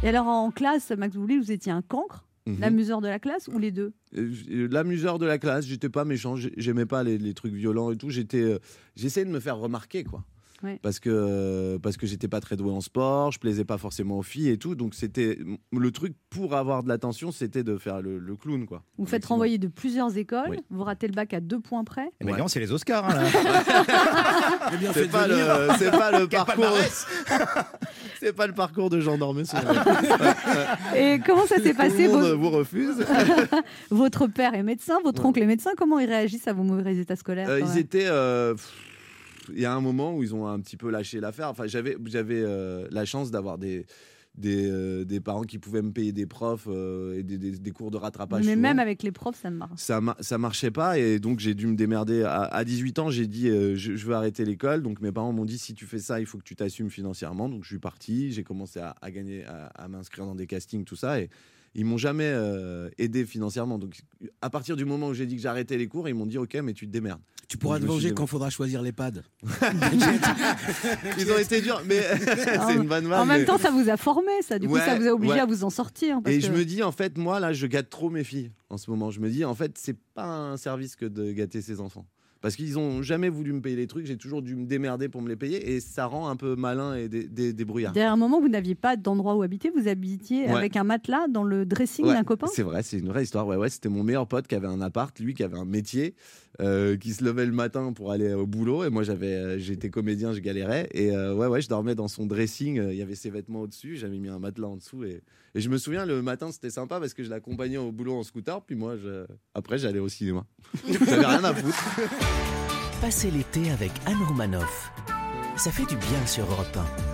Et alors, en classe, Max Boublil, vous étiez un cancre Mhm. L'amuseur de la classe ou les deux Euh, L'amuseur de la classe, j'étais pas méchant, j'ai- j'aimais pas les, les trucs violents et tout. J'étais, euh, j'essayais de me faire remarquer quoi. Ouais. Parce que parce que j'étais pas très doué en sport, je plaisais pas forcément aux filles et tout. Donc c'était le truc pour avoir de l'attention, c'était de faire le, le clown quoi. Vous faites renvoyer de plusieurs écoles, Oui. vous ratez le bac à deux points près. Eh ben, donc, c'est les Oscars. hein. Eh C'est pas, le, c'est pas le parcours. c'est pas le parcours de Jean Dormesson. Et comment ça s'est Tout passé le monde vos- vous refuse. Votre père est médecin, votre oncle est médecin. Comment ils réagissent à vos mauvais résultats scolaires Euh, ils étaient. euh, pff, Il y a un moment où ils ont un petit peu lâché l'affaire. Enfin, j'avais, j'avais euh, la chance d'avoir des, des, euh, des parents qui pouvaient me payer des profs euh, et des, des- des cours de rattrapage. Mais souvent. même avec les profs, ça me marche. ça, ma- ça marchait pas et donc j'ai dû me démerder. À, à 18 ans, j'ai dit euh, je, je veux arrêter l'école. Donc mes parents m'ont dit si tu fais ça, il faut que tu t'assumes financièrement. Donc je suis parti, j'ai commencé à, à gagner, à, à m'inscrire dans des castings, tout ça. Et ils m'ont jamais euh, aidé financièrement. Donc à partir du moment où j'ai dit que j'arrêtais les cours, ils m'ont dit ok, mais tu te démerdes. Tu pourras te venger quand faudra choisir l'EHPAD. Ils ont été durs, mais c'est une bonne vanne. En même mais- temps, ça vous a formé, ça. Du coup, ça vous a obligé ouais. à vous en sortir. parce Et que- je me dis, en fait, moi, là, je gâte trop mes filles en ce moment. Je me dis, en fait, c'est pas un service que de gâter ses enfants. Parce qu'ils ont jamais voulu me payer les trucs, j'ai toujours dû me démerder pour me les payer et ça rend un peu malin et dé- dé- débrouillard. Derrière un moment, vous n'aviez pas d'endroit où habiter, vous habitiez Ouais. avec un matelas dans le dressing Ouais, d'un copain? C'est vrai, c'est une vraie histoire. Ouais, ouais, c'était mon meilleur pote qui avait un appart, lui qui avait un métier, euh, qui se levait le matin pour aller au boulot. Et moi, j'avais, euh, j'étais comédien, je galérais. Et euh, ouais, ouais, je dormais dans son dressing. euh, Il y avait ses vêtements au-dessus, j'avais mis un matelas en dessous. Et, et je me souviens, le matin, c'était sympa parce que je l'accompagnais au boulot en scooter. Puis moi, je... après, j'allais au cinéma. J'avais rien à foutre. Passez l'été avec Anne Romanoff. Ça fait du bien sur Europe 1.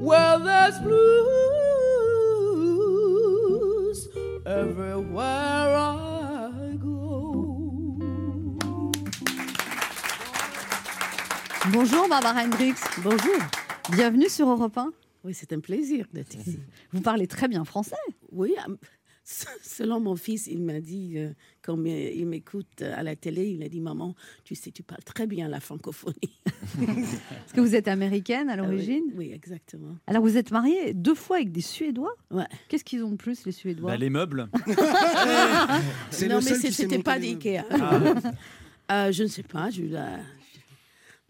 Well, there's blues everywhere I go. Bonjour Barbara Hendricks. Bonjour. Bienvenue sur Europe 1. Oui, c'est un plaisir d'être ici. Vous parlez très bien français. Oui, euh, selon mon fils, il m'a dit, euh, quand me- il m'écoute euh, à la télé, il a dit Maman, tu sais, tu parles très bien la francophonie. Parce que vous êtes américaine à Ah oui, l'origine? oui, exactement. Alors vous êtes mariée deux fois avec des Suédois? Ouais. Qu'est-ce qu'ils ont de plus les Suédois? Bah, les meubles. C'est non, le mais c'était pas d'IKEA. Ah. Euh, je ne sais pas. Je, la-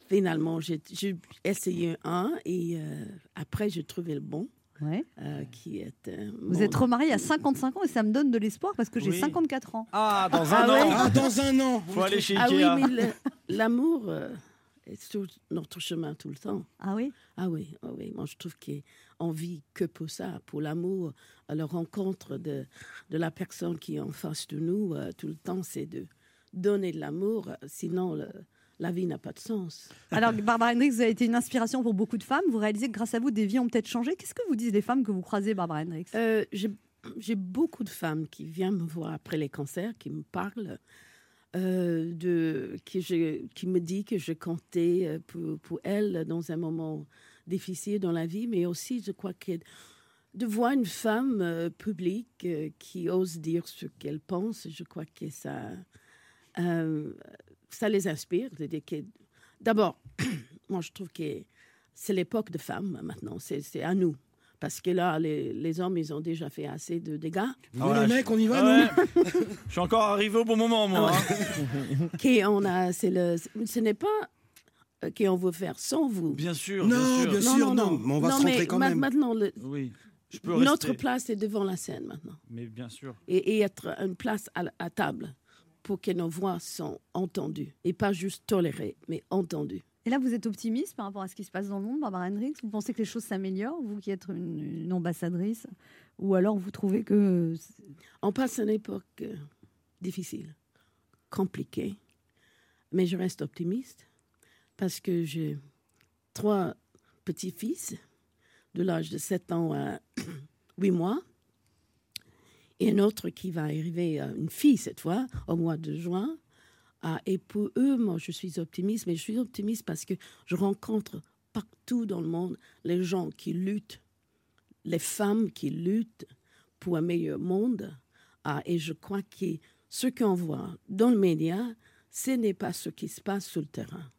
Finalement, j'ai j'ai essayé un et euh, après, j'ai trouvé le bon. Ouais. euh, qui est. euh, Vous mon- êtes remariée à 55 ans et ça me donne de l'espoir parce que j'ai Oui. 54 ans. Ah, dans Ah un ouais an. Ah, dans un an Faut aller chez Ah oui, Ikea. mais le- l'amour euh, est sur notre chemin tout le temps. Ah oui? Ah oui, ah oui. Moi, je trouve qu'on vit que pour ça, pour l'amour, à la rencontre de, de la personne qui est en face de nous euh, tout le temps, c'est de donner de l'amour. Sinon, le- la vie n'a pas de sens. Alors, Barbara Hendricks, vous avez été une inspiration pour beaucoup de femmes. Vous réalisez que grâce à vous, des vies ont peut-être changé. Qu'est-ce que vous disent les femmes que vous croisez, Barbara Hendricks? Euh, J'ai beaucoup de femmes qui viennent me voir après les cancers, qui me parlent, euh, de, qui, je- qui me dit que je comptais euh, pour, pour elles dans un moment difficile dans la vie, mais aussi, je crois que de voir une femme euh, publique euh, qui ose dire ce qu'elle pense, je crois que ça, euh, ça les inspire. D'abord, moi, je trouve que c'est l'époque de femmes maintenant, c'est à nous. Parce que là, les, les hommes, ils ont déjà fait assez de dégâts. Vous Ah ouais, le mec, je- on y va, Ah nous? ouais. Je suis encore arrivé au bon moment, moi. Ah hein. Qui on a, c'est le, ce n'est pas euh, qu'on veut faire sans vous. Bien sûr, Non, bien bien sûr. non, mais on va se rentrer quand ma- même. Maintenant, le- Oui, je peux notre rester. place est devant la scène maintenant. Mais bien sûr. Et, et être une place à, à table pour que nos voix sont entendues. Et pas juste tolérées, mais entendues. Et là, vous êtes optimiste par rapport à ce qui se passe dans le monde, Barbara Hendricks? Vous pensez que les choses s'améliorent, vous qui êtes une, une ambassadrice? Ou alors vous trouvez que. On passe une époque difficile, compliquée, mais je reste optimiste parce que j'ai trois petits-fils de l'âge de 7 ans à 8 mois et un autre qui va arriver, euh, une fille cette fois, au mois de juin. Ah, et pour eux, moi, je suis optimiste, mais je suis optimiste parce que je rencontre partout dans le monde les gens qui luttent, les femmes qui luttent pour un meilleur monde. Ah, et je crois que ce qu'on voit dans le média, ce n'est pas ce qui se passe sur le terrain.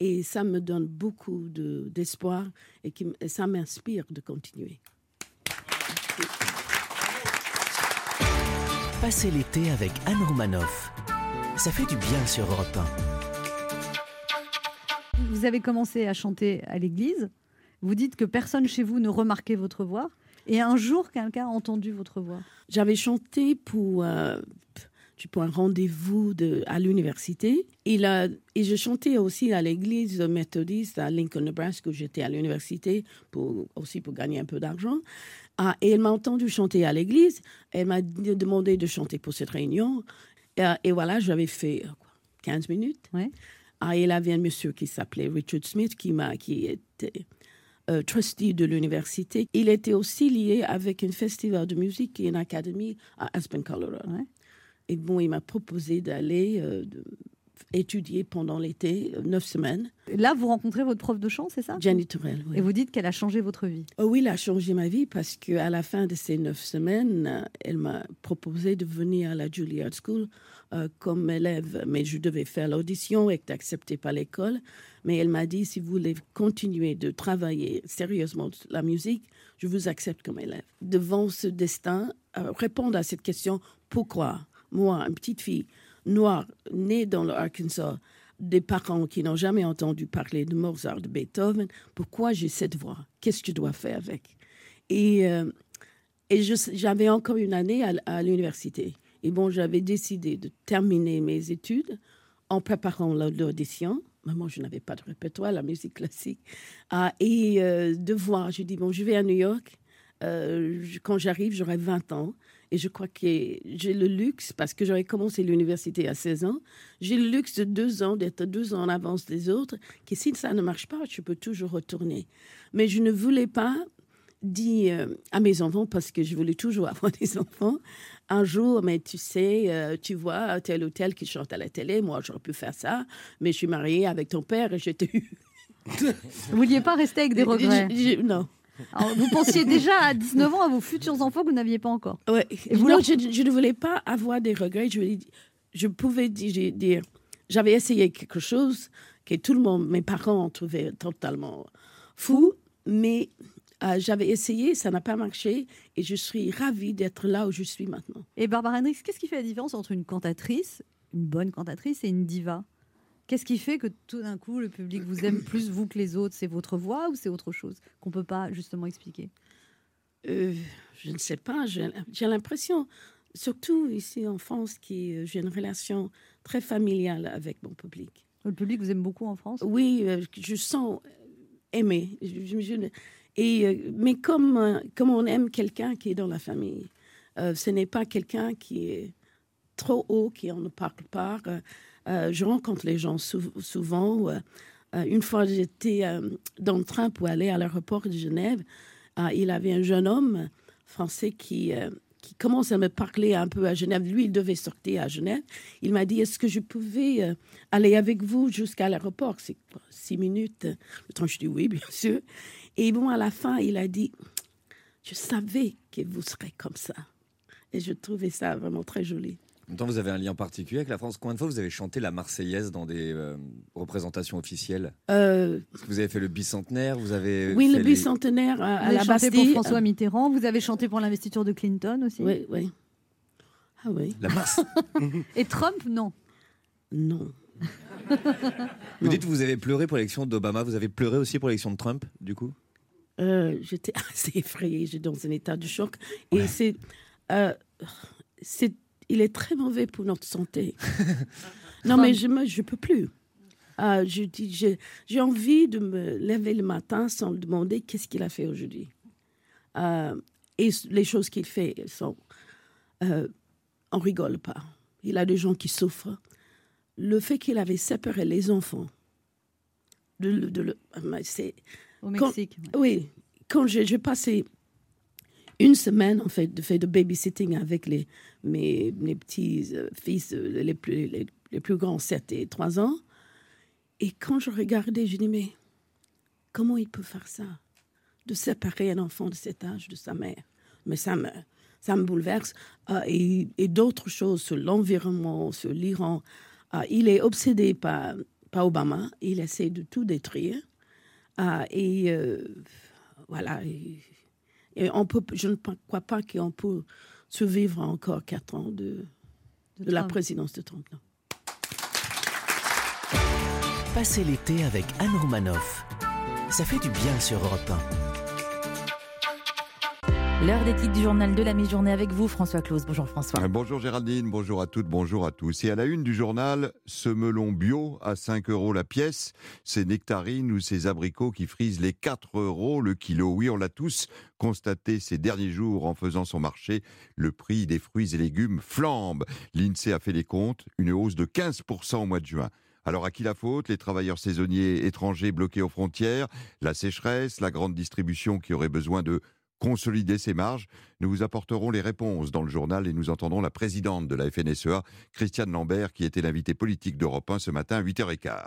Et ça me donne beaucoup de- d'espoir et ça m'inspire de continuer. Passez l'été avec Anne Romanoff. Ça fait du bien sur Europe Vous avez commencé à chanter à l'église. Vous dites que personne chez vous ne remarquait votre voix. Et un jour, quelqu'un a entendu votre voix. J'avais chanté pour, euh, pour un rendez-vous de- à l'université. Et, là- et je chantais aussi à l'église méthodiste à Lincoln, Nebraska, où j'étais à l'université, pour, aussi pour gagner un peu d'argent. Ah, et elle m'a entendu chanter à l'église. Elle m'a demandé de chanter pour cette réunion. Et, euh, et voilà, j'avais fait euh, quoi, 15 minutes. Ah, il avait un monsieur qui s'appelait Richard Smith qui, m'a, qui était euh, trustee de l'université. Il était aussi lié avec un festival de musique et une académie à Aspen, Colorado. Et bon, il m'a proposé d'aller euh, étudier pendant l'été, euh, neuf semaines. Là, vous rencontrez votre prof de chant, c'est ça? Jenny oui. Et vous dites qu'elle a changé votre vie. Oh oui, il a changé ma vie parce qu'à la fin de ces neuf semaines, elle m'a proposé de venir à la Juilliard School euh, comme élève. Mais je devais faire l'audition et être acceptée par l'école. Mais elle m'a dit, si vous voulez continuer de travailler sérieusement la musique, je vous accepte comme élève. Devant ce destin, euh, répondre à cette question, pourquoi? Moi, une petite fille noire, née dans le Arkansas, des parents qui n'ont jamais entendu parler de Mozart, de Beethoven, pourquoi j'ai cette voix? Qu'est-ce que je dois faire avec? Et, euh, et j'avais encore une année à, l'université. Et bon, j'avais décidé de terminer mes études en préparant la- l'audition. Mais Moi, je n'avais pas de répertoire, la musique classique. Ah, et euh, de voir, je dis, bon, je vais à New York. Euh, quand j'arrive, j'aurai 20 ans. Et je crois que j'ai le luxe, parce que j'aurais commencé l'université à 16 ans, j'ai le luxe de deux ans, d'être deux ans en avance des autres, que si ça ne marche pas, je peux toujours retourner. Mais je ne voulais pas dire euh, à mes enfants, parce que je voulais toujours avoir des enfants, un jour, mais tu sais, euh, tu vois, tel ou tel qui chante à la télé, moi j'aurais pu faire ça, mais je suis mariée avec ton père et j'étais eu. Vous vouliez pas rester avec des regrets Je- je- Non. Alors, vous pensiez déjà à 19 ans à vos futurs enfants que vous n'aviez pas encore. Ouais. Et vous non, leur- je, je ne voulais pas avoir des regrets. Je, pouvais di- dire, j'avais essayé quelque chose que tout le monde, mes parents ont trouvé totalement fou, mais euh, j'avais essayé, ça n'a pas marché, et je suis ravie d'être là où je suis maintenant. Et Barbara Hendricks, qu'est-ce qui fait la différence entre une cantatrice, une bonne cantatrice, et une diva? Qu'est-ce qui fait que tout d'un coup le public vous aime plus vous que les autres? C'est votre voix ou c'est autre chose qu'on peut pas justement expliquer? Euh, je ne sais pas, j'ai l'impression, surtout ici en France, que euh, j'ai une relation très familiale avec mon public. Le public vous aime beaucoup en France? Oui, euh, je sens aimé. Je- je- je- et, euh, mais comme, euh, comme on aime quelqu'un qui est dans la famille, euh, ce n'est pas quelqu'un qui est trop haut, qui on ne parle pas. Euh, euh, je rencontre les gens sou- souvent. euh, euh, une fois, j'étais dans le train pour aller à l'aéroport de Genève. Il avait un jeune homme français qui, qui commence à me parler un peu à Genève. Lui, il devait sortir à Genève. Il m'a dit, est-ce que je pouvais aller avec vous jusqu'à l'aéroport? C'est six minutes? Le temps, je dis oui, bien sûr. Et bon, à la fin, il a dit, je savais que vous serez comme ça. Et je trouvais ça vraiment très joli. En même temps, vous avez un lien particulier avec la France. Combien de fois vous avez chanté la Marseillaise dans des euh, représentations officielles? Euh, que vous avez fait le bicentenaire Vous avez oui, le les- bicentenaire à, Vous à avez la chanté Bastille. pour François Mitterrand, vous avez chanté pour l'investiture de Clinton aussi? Oui, oui. Ah oui. La Mars. Et Trump, non. Non. Vous dites que vous avez pleuré pour l'élection d'Obama. Vous avez pleuré aussi pour l'élection de Trump, du coup? Euh, J'étais assez effrayée, j'étais dans un état de choc. Et c'est, euh, c'est, il est très mauvais pour notre santé. non, mais je ne je peux plus. Euh, je dis, j'ai, j'ai envie de me lever le matin sans me demander qu'est-ce qu'il a fait aujourd'hui. Euh, et les choses qu'il fait sont... Euh, on rigole pas. Il a des gens qui souffrent. Le fait qu'il avait séparé les enfants de, de le- mais c'est Au quand- Mexique. oui, quand j'ai j'ai passé une semaine en fait de fait de babysitting avec les mes, mes petits euh, fils euh, les plus les, plus grands 7 et 3 ans. Et quand je regardais je dis mais comment il peut faire ça? De séparer un enfant de cet âge de sa mère. Mais ça me ça me bouleverse. Ah, et, d'autres choses sur l'environnement sur l'Iran. Ah, il est obsédé par par Obama. Il essaie de tout détruire. Ah, et euh, voilà. Et on peut, je ne crois pas qu'on peut survivre encore quatre ans de, de, la présidence de Trump. non. Passez l'été avec Anne Romanoff. Ça fait du bien sur Europe 1. L'heure des titres du journal de la mi-journée avec vous, François Claus. Bonjour François. Euh, Bonjour Géraldine, bonjour à toutes, bonjour à tous. Et à la une du journal, ce melon bio à 5 euros la pièce, ces nectarines ou ces abricots qui frisent les 4 euros le kilo. Oui, on l'a tous constaté ces derniers jours en faisant son marché. Le prix des fruits et légumes flambe. L'INSEE a fait les comptes, une hausse de 15% au mois de juin. Alors à qui la faute? Les travailleurs saisonniers étrangers bloqués aux frontières, la sécheresse, la grande distribution qui aurait besoin de consolider ses marges Nous vous apporterons les réponses dans le journal et nous entendrons la présidente de la FNSEA, Christiane Lambert, qui était l'invitée politique d'Europe 1 ce matin à 8h15.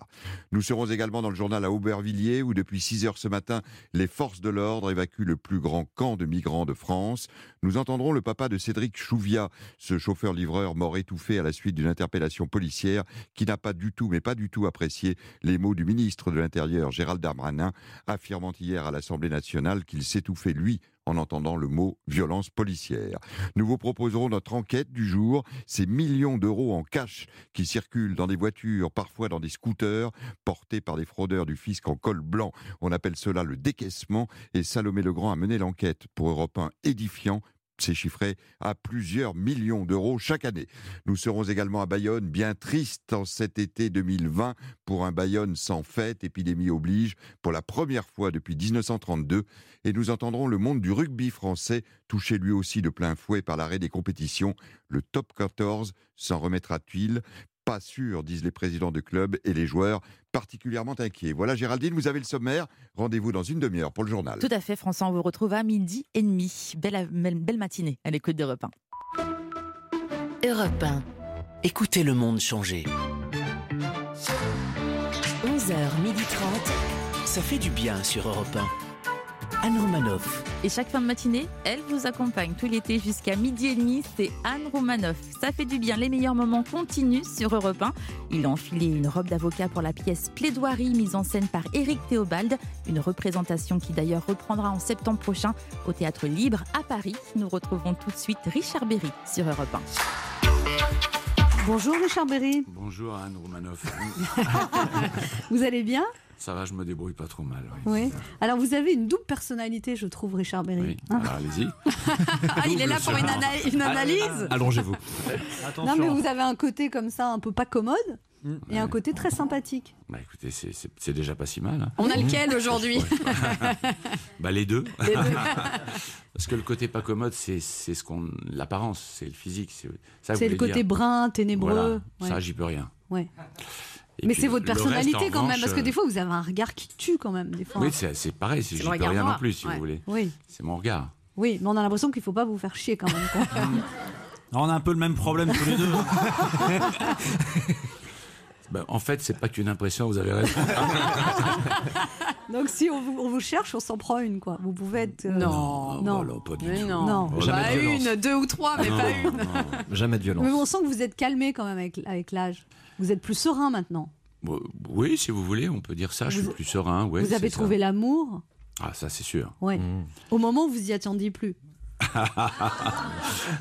Nous serons également dans le journal à Aubervilliers où depuis 6h ce matin, les forces de l'ordre évacuent le plus grand camp de migrants de France. Nous entendrons le papa de Cédric Chouviat, ce chauffeur-livreur mort étouffé à la suite d'une interpellation policière qui n'a pas du tout, mais pas du tout apprécié les mots du ministre de l'Intérieur, Gérald Darmanin, affirmant hier à l'Assemblée nationale qu'il s'étouffait, lui, en entendant le mot violence policière. Nous vous proposerons notre enquête du jour, ces millions d'euros en cash qui circulent dans des voitures, parfois dans des scooters, portés par des fraudeurs du fisc en col blanc. On appelle cela le décaissement et Salomé Legrand a mené l'enquête pour Europe 1 édifiant c'est chiffré à plusieurs millions d'euros chaque année. Nous serons également à Bayonne, bien triste en cet été 2020 pour un Bayonne sans fête, épidémie oblige, pour la première fois depuis 1932. Et nous entendrons le monde du rugby français, touché lui aussi de plein fouet par l'arrêt des compétitions. Le top 14 s'en remettra-t-il? Pas sûr, disent les présidents de club et les joueurs particulièrement inquiets. Voilà Géraldine, vous avez le sommaire. Rendez-vous dans une demi-heure pour le journal. Tout à fait, François, on vous retrouve à midi et demi. Belle, belle, belle matinée à l'écoute d'Europe 1. Europe 1. Écoutez le monde changer. 11h30. Ça fait du bien sur Europe 1. Anne Romanoff. Et chaque fin de matinée, elle vous accompagne tout l'été jusqu'à midi et demi. C'est Anne Romanoff. Ça fait du bien. Les meilleurs moments continuent sur Europe 1. Il a enfilé une robe d'avocat pour la pièce Plaidoirie mise en scène par Éric Théobald. Une représentation qui d'ailleurs reprendra en septembre prochain au Théâtre Libre à Paris. Nous retrouvons tout de suite Richard Berry sur Europe 1. Bonjour Richard Berry. Bonjour Anne Romanoff. Vous allez bien? Ça va, je me débrouille pas trop mal. Oui. Oui. Alors vous avez une double personnalité, je trouve, Richard Berry. Oui, Hein alors allez-y. Ah, il est là pour une, ana- une analyse Ah, Allongez-vous. Non, mais vous avez un côté comme ça, un peu pas commode, et un côté très sympathique. Bah écoutez, c'est- c'est c'est déjà pas si mal. hein. On a lequel aujourd'hui Bah les deux. Les deux. Parce que le côté pas commode, c'est c'est ce qu'on l'apparence, c'est le physique. C'est le côté dire. brun, ténébreux. Voilà, ça j'y peux rien. Ouais. Et Mais c'est votre reste, personnalité quand même, parce que euh, des fois vous avez un regard qui tue quand même. Des fois. Oui, c'est c'est pareil, c'est regard rien noir. non plus, si Ouais. vous voulez. Oui. C'est mon regard. Oui, mais on a l'impression qu'il faut pas vous faire chier quand même. quoi. On a un peu le même problème tous les deux. Ben, en fait, c'est pas qu'une impression, vous avez raison. Donc si on vous, on vous cherche, on s'en prend une quoi. Vous pouvez être. euh, Non. non. Voilà, pas du Mais tout. non. Non. Jamais de violence. une, deux ou trois, mais Non, pas une. non. Jamais de violence. Mais on sent que vous êtes calmé quand même avec, avec l'âge. Vous êtes plus serein maintenant. Oui, si vous voulez, on peut dire ça. Je suis plus serein. Ouais, vous avez trouvé l'amour. Ah, ça, c'est sûr. Ouais. Au moment où vous y attendiez plus.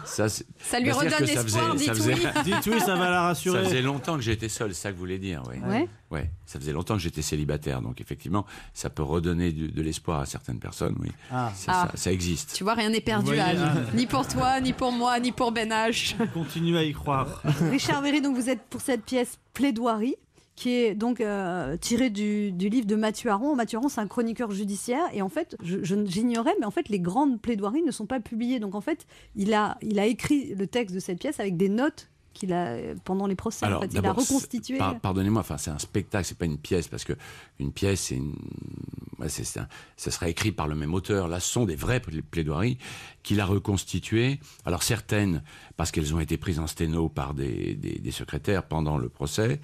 Ça, Ça lui Bah, redonne que ça espoir, dites faisait- oui. Dites oui, ça va la rassurer. Ça faisait longtemps que j'étais seul, c'est ça que vous voulez dire, oui. Ouais. Ouais, ça faisait longtemps que j'étais célibataire, donc effectivement, ça peut redonner de, l'espoir à certaines personnes, oui. Ah. Ah. Ça, ça existe. Tu vois, rien n'est perdu, Anne. ah. Ni pour toi, ni pour moi, ni pour Ben H. Continue à y croire. Richard Berry, donc vous êtes pour cette pièce Plaidoirie, qui est donc euh, tirée du, livre de Mathieu Aron. Mathieu Aron, c'est un chroniqueur judiciaire, et en fait, j'ignorais, mais en fait, les grandes plaidoiries ne sont pas publiées. Donc en fait, il a écrit le texte de cette pièce avec des notes qu'il a euh, pendant les procès. en fait. il a reconstitué. par- Pardonnez-moi, enfin, c'est un spectacle, c'est pas une pièce, parce que une pièce, c'est une, ouais, c'est- c'est un- ça sera écrit par le même auteur. Là, ce sont des vraies pla- plaidoiries qu'il a reconstituées. Alors certaines, parce qu'elles ont été prises en sténo par des, des- des secrétaires pendant le procès,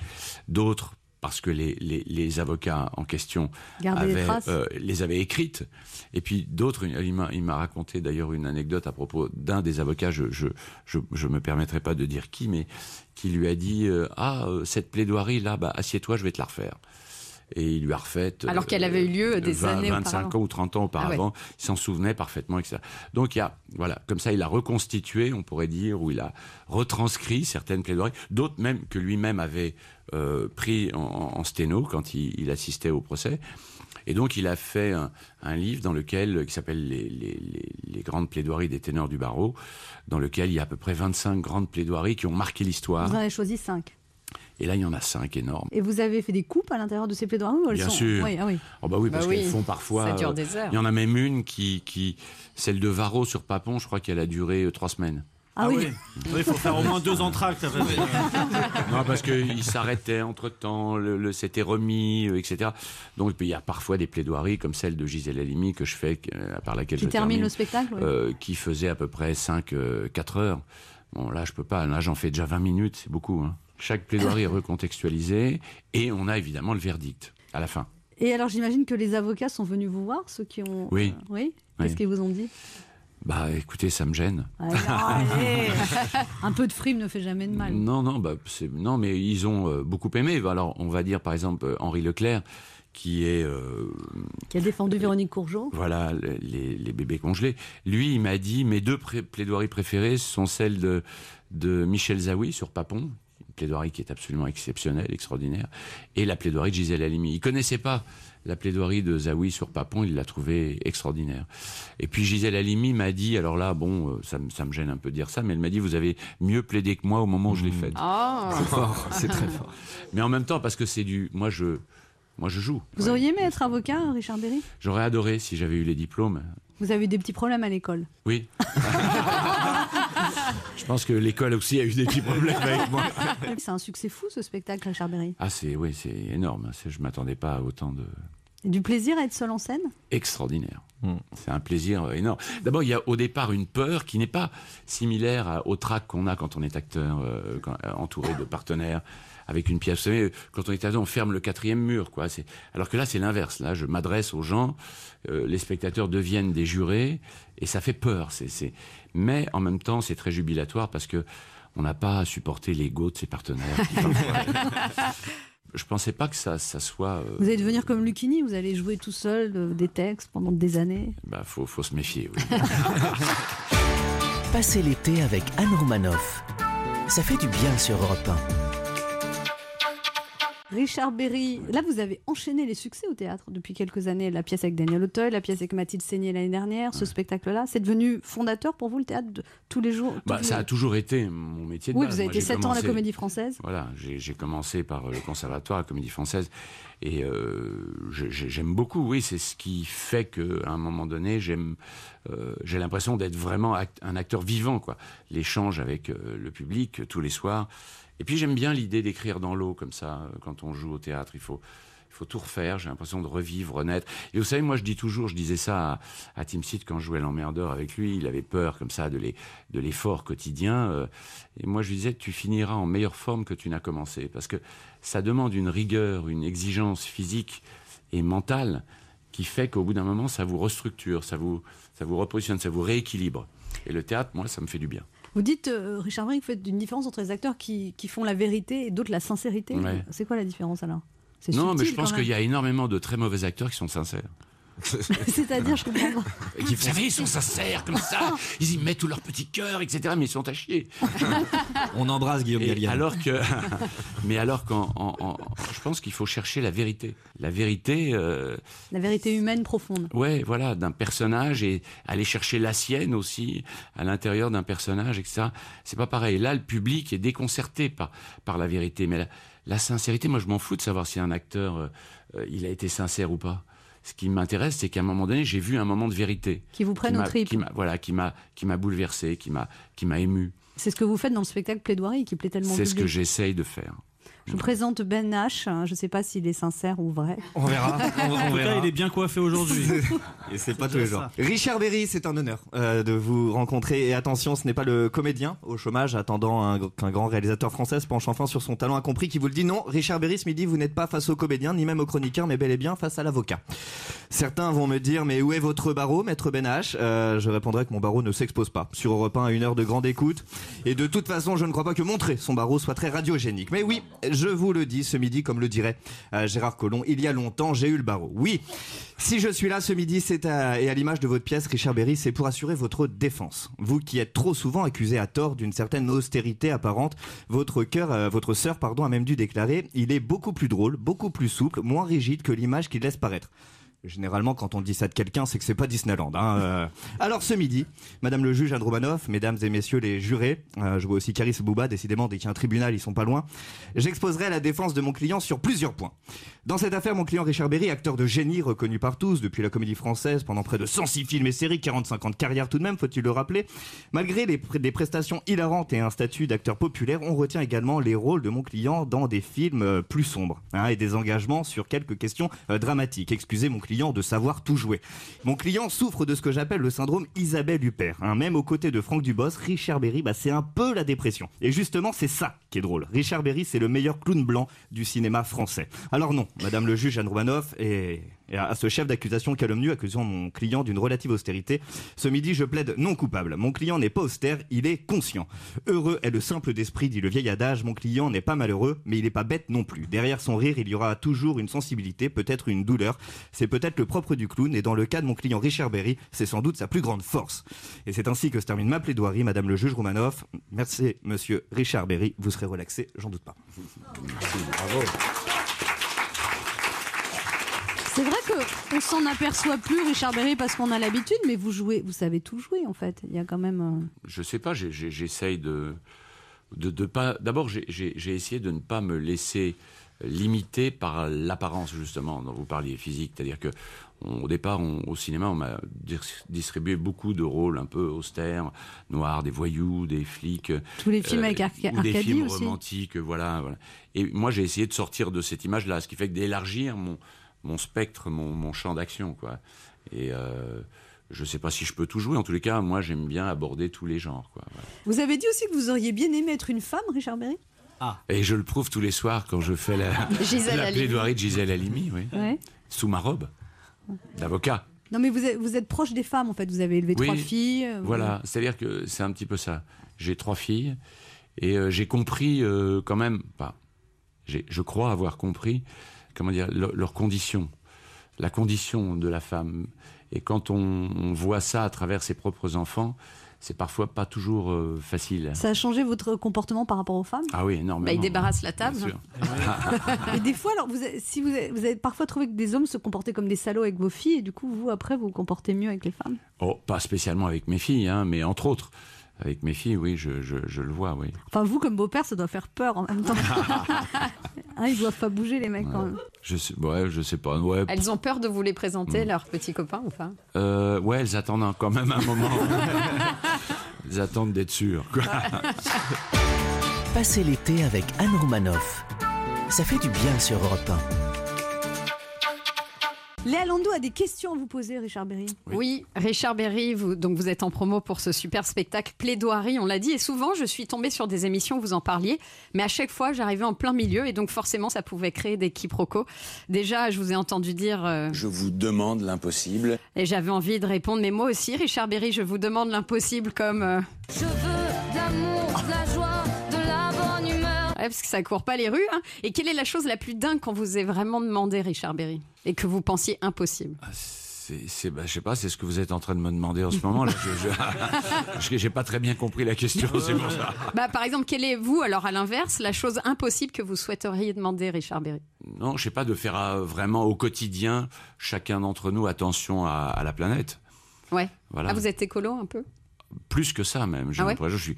d'autres parce que les, les- les avocats en question les euh, les avaient écrites. Et puis d'autres, il m'a, raconté d'ailleurs une anecdote à propos d'un des avocats, je je, je, je me permettrai pas de dire qui, mais qui lui a dit euh, Ah, euh, cette plaidoirie là, bah, assieds-toi, je vais te la refaire. Et il lui a refait. Alors qu'elle avait eu lieu des 20, années 25 auparavant. ans ou 30 ans auparavant. Il s'en souvenait parfaitement, etc. Donc il y a, voilà, comme ça, il a reconstitué, on pourrait dire, ou il a retranscrit certaines plaidoiries, d'autres même que lui-même avait euh, pris en, en sténo quand il, il assistait au procès. Et donc, il a fait un, un livre dans lequel, qui s'appelle les, les- les- les grandes plaidoiries des ténors du barreau, dans lequel il y a à peu près 25 grandes plaidoiries qui ont marqué l'histoire. Vous en avez choisi cinq. Et là, il y en a cinq énormes. Et vous avez fait des coupes à l'intérieur de ces plaidoiries ou elles Bien sont- sûr. Oui, ah oui. Oh bah oui, parce Bah oui, qu'elles font parfois. ça dure euh, des heures. Il y en a même une qui, qui, celle de Varro sur Papon, je crois qu'elle a duré euh, trois semaines. Ah oui. Oui, il faut faire au moins deux entractes. Non, parce qu'il s'arrêtait entre temps, le, le- c'était remis, euh, etc. Donc il y a parfois des plaidoiries comme celle de Gisèle Halimi que je fais, euh, par laquelle Qui je termine termine, le spectacle, oui. euh, qui faisait à peu près 5 4 heures. Bon, là, je peux pas. Là, j'en fais déjà 20 minutes, c'est beaucoup. hein. Chaque plaidoirie est recontextualisée et on a évidemment le verdict à la fin. Et alors, j'imagine que les avocats sont venus vous voir, ceux qui ont. Oui. Euh, oui. Qu'est-ce Oui. qu'ils vous ont dit? Bah, écoutez, ça me gêne. Ah, allez. Un peu de frime ne fait jamais de mal. Non, non, bah, non, mais ils ont euh, beaucoup aimé. Alors, on va dire par exemple euh, Henri Leclerc, qui est euh, Qui a défendu Véronique Courgeot. voilà le- les, les bébés congelés. Lui, il m'a dit mes deux pré- plaidoiries préférées sont celles de, de Michel Zawi sur Papon, plaidoirie qui est absolument exceptionnelle, extraordinaire, et la plaidoirie de Gisèle Halimi. Il connaissait pas la plaidoirie de Zawi sur Papon, il l'a trouvée extraordinaire. Et puis Gisèle Halimi m'a dit, alors là, bon, euh, ça, me- ça me gêne un peu de dire ça, mais elle m'a dit, vous avez mieux plaidé que moi au moment où je l'ai faite. Ah. C'est fort, c'est très fort. Mais en même temps, parce que c'est du, moi je, moi je joue. Vous auriez aimé être avocat, Richard Berry? J'aurais adoré si j'avais eu les diplômes. Vous avez eu des petits problèmes à l'école. Oui. Je pense que l'école aussi a eu des petits problèmes avec moi. C'est un succès fou ce spectacle, Richard Berry. Ah, c'est oui, c'est énorme. C'est- Je m'attendais pas à autant de Et Du plaisir à être seul en scène? Extraordinaire. C'est un plaisir énorme. D'abord, il y a au départ une peur qui n'est pas similaire à- au trac qu'on a quand on est acteur, euh, quand- euh, entouré de partenaires, avec une pièce. Vous savez, quand on est acteur, on ferme le quatrième mur, quoi. C'est- Alors que là, c'est l'inverse. Là, je m'adresse aux gens, euh, les spectateurs deviennent des jurés, et ça fait peur. C'est, c'est... Mais en même temps, c'est très jubilatoire parce que on n'a pas à supporter l'ego de ses partenaires. je pensais pas que ça, ça soit. euh, Vous allez devenir comme Lucchini, vous allez jouer tout seul euh, des textes pendant des années. bah, faut, faut se méfier. oui. Passez l'été avec Anne Romanoff. Ça fait du bien sur Europe 1. Richard Berry, là vous avez enchaîné les succès au théâtre depuis quelques années. La pièce avec Daniel Auteuil, la pièce avec Mathilde Seigné l'année dernière, ce spectacle-là, c'est devenu fondateur pour vous le théâtre de tous les jours Bah, ça a toujours été mon métier de Oui, base. vous avez Moi, été j'ai 7 ans à la Comédie Française. Voilà, j'ai commencé par euh, le conservatoire, la comédie française, et euh, j'aime beaucoup. Oui, c'est ce qui fait que, à un moment donné, euh, j'ai l'impression d'être vraiment act- un acteur vivant, quoi. L'échange avec euh, le public tous les soirs. Et puis j'aime bien l'idée d'écrire dans l'eau comme ça euh, quand on joue au théâtre. Il faut il faut tout refaire, j'ai l'impression de revivre, renaître. Et vous savez, moi je dis toujours, je disais ça à, Tim Seed quand je jouais l'emmerdeur avec lui, il avait peur comme ça de l'effort quotidien. euh, et moi je lui disais, tu finiras en meilleure forme que tu n'as commencé. Parce que ça demande une rigueur, une exigence physique et mentale qui fait qu'au bout d'un moment, ça vous restructure, ça vous, ça vous repositionne, ça vous rééquilibre. Et le théâtre, moi, ça me fait du bien. Vous dites, euh, Richard que vous faites une différence entre les acteurs qui, qui font la vérité et d'autres la sincérité. Ouais. C'est quoi la différence alors? Non, mais je pense qu'il y a énormément de très mauvais acteurs qui sont sincères. C'est-à-dire, je comprends pas. Vous savez, ils sont sincères comme ça, ils y mettent tout leur petit cœur, etc. Mais ils sont à chier. On embrasse Guillaume Gallienne. alors que, mais alors qu'en, en- en- je pense qu'il faut chercher la vérité. La vérité, euh, La vérité humaine profonde. ouais, voilà, d'un personnage et aller chercher la sienne aussi à l'intérieur d'un personnage, etc. C'est pas pareil. Là, le public est déconcerté par par la vérité, mais la, la sincérité, moi, je m'en fous de savoir si un acteur euh, euh, il a été sincère ou pas. Ce qui m'intéresse, c'est qu'à un moment donné, j'ai vu un moment de vérité Qui vous prenne m'a- tripes. qui m'a- voilà, qui m'a qui m'a bouleversé, qui m'a qui m'a ému. C'est ce que vous faites dans le spectacle Plaidoirie qui plaît tellement au C'est ce que j'essaye de faire. Je vous présente Ben H. Je ne sais pas s'il est sincère ou vrai. On verra. On, En tout cas, il est bien coiffé aujourd'hui. Et c'est pas tous les jours. Richard Berry, c'est un honneur euh, de vous rencontrer. Et attention, ce n'est pas le comédien au chômage attendant un- qu'un grand réalisateur français se penche enfin sur son talent incompris qui vous le dit. Non, Richard Berry, ce midi, vous n'êtes pas face au comédien, ni même au chroniqueur, mais bel et bien face à l'avocat. Certains vont me dire, mais où est votre barreau, maître Ben H? Euh, Je répondrai que mon barreau ne s'expose pas. Sur Europe 1, à une heure de grande écoute. Et de toute façon, je ne crois pas que montrer son barreau soit très radiogénique. Mais oui, je vous le dis ce midi, comme le dirait euh, Gérard Collomb, il y a longtemps, j'ai eu le barreau. Oui, si je suis là ce midi, c'est à, et à l'image de votre pièce, Richard Berry, c'est pour assurer votre défense. Vous qui êtes trop souvent accusé à tort d'une certaine austérité apparente, votre cœur, euh, votre sœur, pardon, a même dû déclarer, il est beaucoup plus drôle, beaucoup plus souple, moins rigide que l'image qu'il laisse paraître. Généralement, quand on dit ça de quelqu'un, c'est que c'est pas Disneyland. hein, euh. Alors ce midi, Madame le juge Andromanov, Mesdames et Messieurs les jurés, euh, je vois aussi Caris Bouba, décidément dès qu'il y a un tribunal, ils sont pas loin. J'exposerai la défense de mon client sur plusieurs points. Dans cette affaire, mon client Richard Berry, acteur de génie reconnu par tous depuis la comédie française pendant près de 106 films et séries, 45 ans de carrière tout de même, faut-il le rappeler. Malgré les, des prestations hilarantes et un statut d'acteur populaire, on retient également les rôles de mon client dans des films euh, plus sombres hein, et des engagements sur quelques questions dramatiques. Excusez mon client de savoir tout jouer. Mon client souffre de ce que j'appelle le syndrome Isabelle Huppert. hein. Même aux côtés de Franck Dubos, Richard Berry, bah, c'est un peu la dépression. Et justement, c'est ça qui est drôle. Richard Berry, c'est le meilleur clown blanc du cinéma français. Alors non, Madame le juge Anne Romanoff et à ce chef d'accusation calomnieux accusant mon client d'une relative austérité. Ce midi, je plaide non coupable. Mon client n'est pas austère, il est conscient. Heureux est le simple d'esprit, dit le vieil adage. Mon client n'est pas malheureux, mais il n'est pas bête non plus. Derrière son rire, il y aura toujours une sensibilité, peut-être une douleur. C'est peut-être le propre du clown, et dans le cas de mon client Richard Berry, c'est sans doute sa plus grande force. Et c'est ainsi que se termine ma plaidoirie, Madame le juge Romanoff. Merci, Monsieur Richard Berry. Vous serez relaxé, j'en doute pas. Bravo. C'est vrai que on s'en aperçoit plus, Richard Berry, parce qu'on a l'habitude, mais vous jouez, vous savez tout jouer en fait. Il y a quand même. euh, Je sais pas, j'essaye de, de, de pas. D'abord, j'ai- essayé de ne pas me laisser limiter par l'apparence justement dont vous parliez physique, c'est-à-dire que on- au départ, on- au cinéma, on m'a dis- distribué beaucoup de rôles un peu austères, noirs, des voyous, des flics. euh, Tous les films avec Arca- ou des films aussi. romantiques, voilà, voilà. Et moi, j'ai essayé de sortir de cette image-là, ce qui fait que d'élargir mon, mon spectre, mon, mon champ d'action, quoi. Et euh, je sais pas si je peux tout jouer. En tous les cas, moi, j'aime bien aborder tous les genres, quoi. voilà. Vous avez dit aussi que vous auriez bien aimé être une femme, Richard Berry? Et je le prouve tous les soirs quand je fais la, plaidoirie de Gisèle Halimi, oui. Ouais. Sous ma robe d'avocat. Non, mais vous êtes, vous êtes proche des femmes en fait. Vous avez élevé Oui, trois filles. euh, vous- Voilà, c'est-à-dire que c'est un petit peu ça. J'ai trois filles et euh, j'ai compris euh, quand même, pas, j'ai- je crois avoir compris, comment dire, leur- leurs conditions, la condition de la femme. Et quand on, on voit ça à travers ses propres enfants, c'est parfois pas toujours euh, facile. Ça a changé votre comportement par rapport aux femmes? Ah oui, énormément. Bah, il débarrasse la table. Bien sûr. Et des fois, alors, vous avez, si vous avez, vous avez parfois trouvé que des hommes se comportaient comme des salauds avec vos filles, et du coup, vous, après, vous vous comportez mieux avec les femmes? Oh, pas spécialement avec mes filles, hein, mais entre autres. Avec mes filles, oui, je, je- je le vois, oui. Enfin, vous, comme beau-père, ça doit faire peur en même temps. Hein, ils doivent pas bouger, les mecs, quand même. Je sais, ouais, je sais pas. Ouais, Elles ont peur de vous les présenter, leurs petits copains ou pas? Euh, ouais, elles attendent quand même un moment. elles attendent d'être sûres. quoi. Passez l'été avec Anne Romanoff. Ça fait du bien sur Europe 1. Léa Landau a des questions à vous poser, Richard Berry. Oui. Richard Berry, vous, donc vous êtes en promo pour ce super spectacle Plaidoirie, on l'a dit, et souvent je suis tombée sur des émissions où vous en parliez, mais à chaque fois j'arrivais en plein milieu et donc forcément ça pouvait créer des quiproquos. Déjà, je vous ai entendu dire, euh, Je vous demande l'impossible. et j'avais envie de répondre, mais moi aussi, Richard Berry, je vous demande l'impossible comme. euh, Je veux de l'amour, Ouais, parce que ça court pas les rues. hein. Et quelle est la chose la plus dingue qu'on vous ait vraiment demandé, Richard Berry Et que vous pensiez impossible? C'est, c'est- bah, je sais pas, c'est ce que vous êtes en train de me demander en ce moment. Là. Je, j'ai pas très bien compris la question, c'est pour ça. bah, Par exemple, quelle est, vous, alors à l'inverse, la chose impossible que vous souhaiteriez demander, Richard Berry? Non, je sais pas, de faire euh, vraiment au quotidien, chacun d'entre nous, attention à, à la planète. Ouais. Voilà. Ah, vous êtes écolo un peu? Plus que ça même. J'ai Ah ouais l'impression, je suis,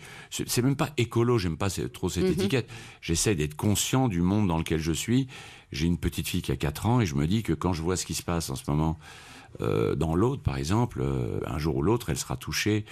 c'est même pas écolo, j'aime pas trop cette Mhm. étiquette. J'essaie d'être conscient du monde dans lequel je suis. J'ai une petite fille qui a 4 ans et je me dis que quand je vois ce qui se passe en ce moment euh, dans l'autre, par exemple, euh, un jour ou l'autre, elle sera touchée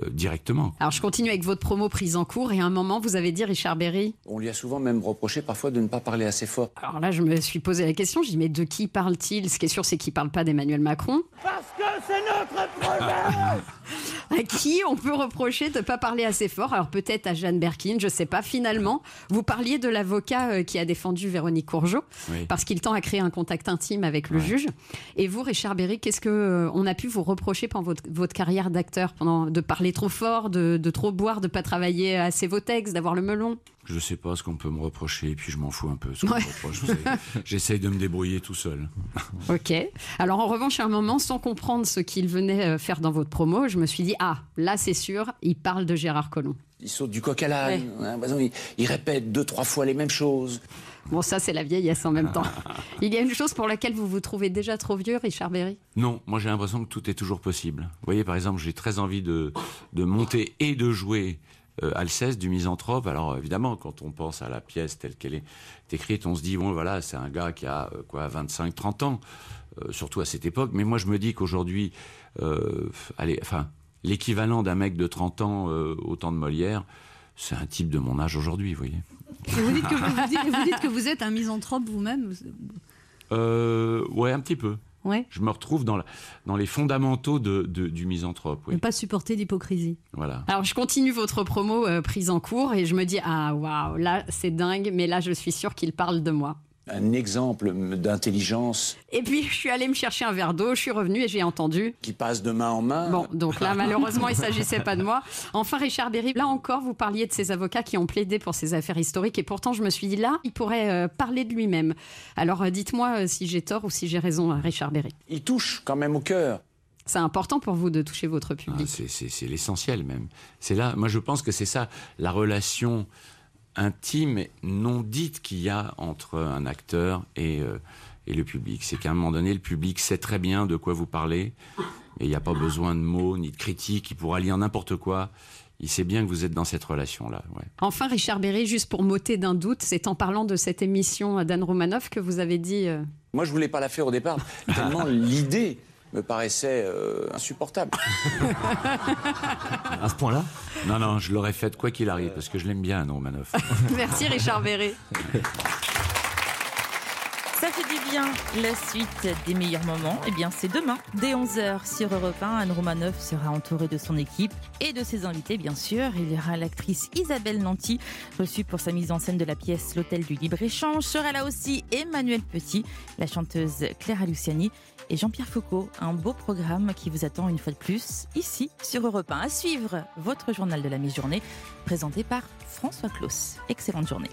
euh, directement. Alors, je continue avec votre promo prise en cours. Et à un moment, vous avez dit, Richard Berry. On lui a souvent même reproché parfois de ne pas parler assez fort. Alors là, je me suis posé la question. Je dis, mais de qui parle-t-il? Ce qui est sûr, c'est qu'il parle pas d'Emmanuel Macron. Parce que c'est notre projet À qui on peut reprocher de ne pas parler assez fort Alors peut-être à Jeanne Berkin, je sais pas. Finalement, vous parliez de l'avocat euh, qui a défendu Véronique Courgeot Oui. parce qu'il tend à créer un contact intime avec le juge. Et vous, Richard Berry, qu'est-ce que euh, on a pu vous reprocher pendant votre, votre carrière d'acteur, pendant de parler trop fort, de, de trop boire, de pas travailler assez vos textes, d'avoir le melon? Je sais pas ce qu'on peut me reprocher et puis je m'en fous un peu. Ouais. J'essaye de me débrouiller tout seul. Ok. Alors en revanche, à un moment, sans comprendre ce qu'il venait euh, faire dans votre promo, je me suis dit ah là c'est sûr, il parle de Gérard Collomb. Il saute du coq à l'âne. il, il répète deux, trois fois les mêmes choses. Bon, ça, c'est la vieillesse en même temps. Il y a une chose pour laquelle vous vous trouvez déjà trop vieux, Richard Berry? Non, moi j'ai l'impression que tout est toujours possible. Vous voyez, par exemple, j'ai très envie de, de monter et de jouer euh, Alceste du Misanthrope. Alors évidemment, quand on pense à la pièce telle qu'elle est écrite, on se dit, bon voilà, c'est un gars qui a euh, quoi 25-30 ans, euh, surtout à cette époque. Mais moi je me dis qu'aujourd'hui, euh, allez, enfin, l'équivalent d'un mec de 30 ans euh, au temps de Molière, c'est un type de mon âge aujourd'hui, vous voyez. Et vous, dites que vous, vous dites, vous dites que vous êtes un misanthrope vous-même Euh, ouais, un petit peu. Ouais. Je me retrouve dans, la- dans les fondamentaux de, de- du misanthrope. Oui. Ne pas supporter l'hypocrisie. Voilà. Alors, je continue votre promo euh, prise en cours et je me dis, ah waouh, là, c'est dingue, mais là, je suis sûre qu'il parle de moi. Un exemple d'intelligence Et puis, je suis allée me chercher un verre d'eau, je suis revenue et j'ai entendu. qui passe de main en main. Bon, donc là, malheureusement, il s'agissait pas de moi. Enfin, Richard Berry, là encore, vous parliez de ces avocats qui ont plaidé pour ces affaires historiques et pourtant, je me suis dit, là, il pourrait euh, parler de lui-même. Alors, euh, dites-moi euh, si j'ai tort ou si j'ai raison, Richard Berry. Il touche quand même au cœur. C'est important pour vous de toucher votre Ah, public. c'est- c'est c'est l'essentiel même. C'est là, moi je pense que c'est ça, la relation intime, et non dite qu'il y a entre un acteur et, euh, et le public. C'est qu'à un moment donné, le public sait très bien de quoi vous parlez, et il n'y a pas besoin de mots ni de critiques, il pourra lire n'importe quoi. Il sait bien que vous êtes dans cette relation-là. ouais. Enfin, Richard Berry, juste pour m'ôter d'un doute, c'est en parlant de cette émission d'Anne Romanoff que vous avez dit. euh, Moi, je voulais pas la faire au départ, tellement l'idée me paraissait euh, insupportable. À ce point-là Non, non, je l'aurais faite quoi qu'il arrive, parce que je l'aime bien, Anne Romanoff. Merci, Richard Berry. Ça fait du bien. La suite des meilleurs moments, eh bien, c'est demain, dès 11h sur Europe 1. Anne Romanoff sera entourée de son équipe et de ses invités, bien sûr. Il y aura l'actrice Isabelle Nanty, reçue pour sa mise en scène de la pièce L'Hôtel du Libre-Échange. Sera là aussi Emmanuel Petit, la chanteuse Clara Luciani et Jean-Pierre Foucault. Un beau programme qui vous attend une fois de plus ici sur Europe 1. À suivre votre journal de la mi-journée, présenté par François Claus. Excellente journée.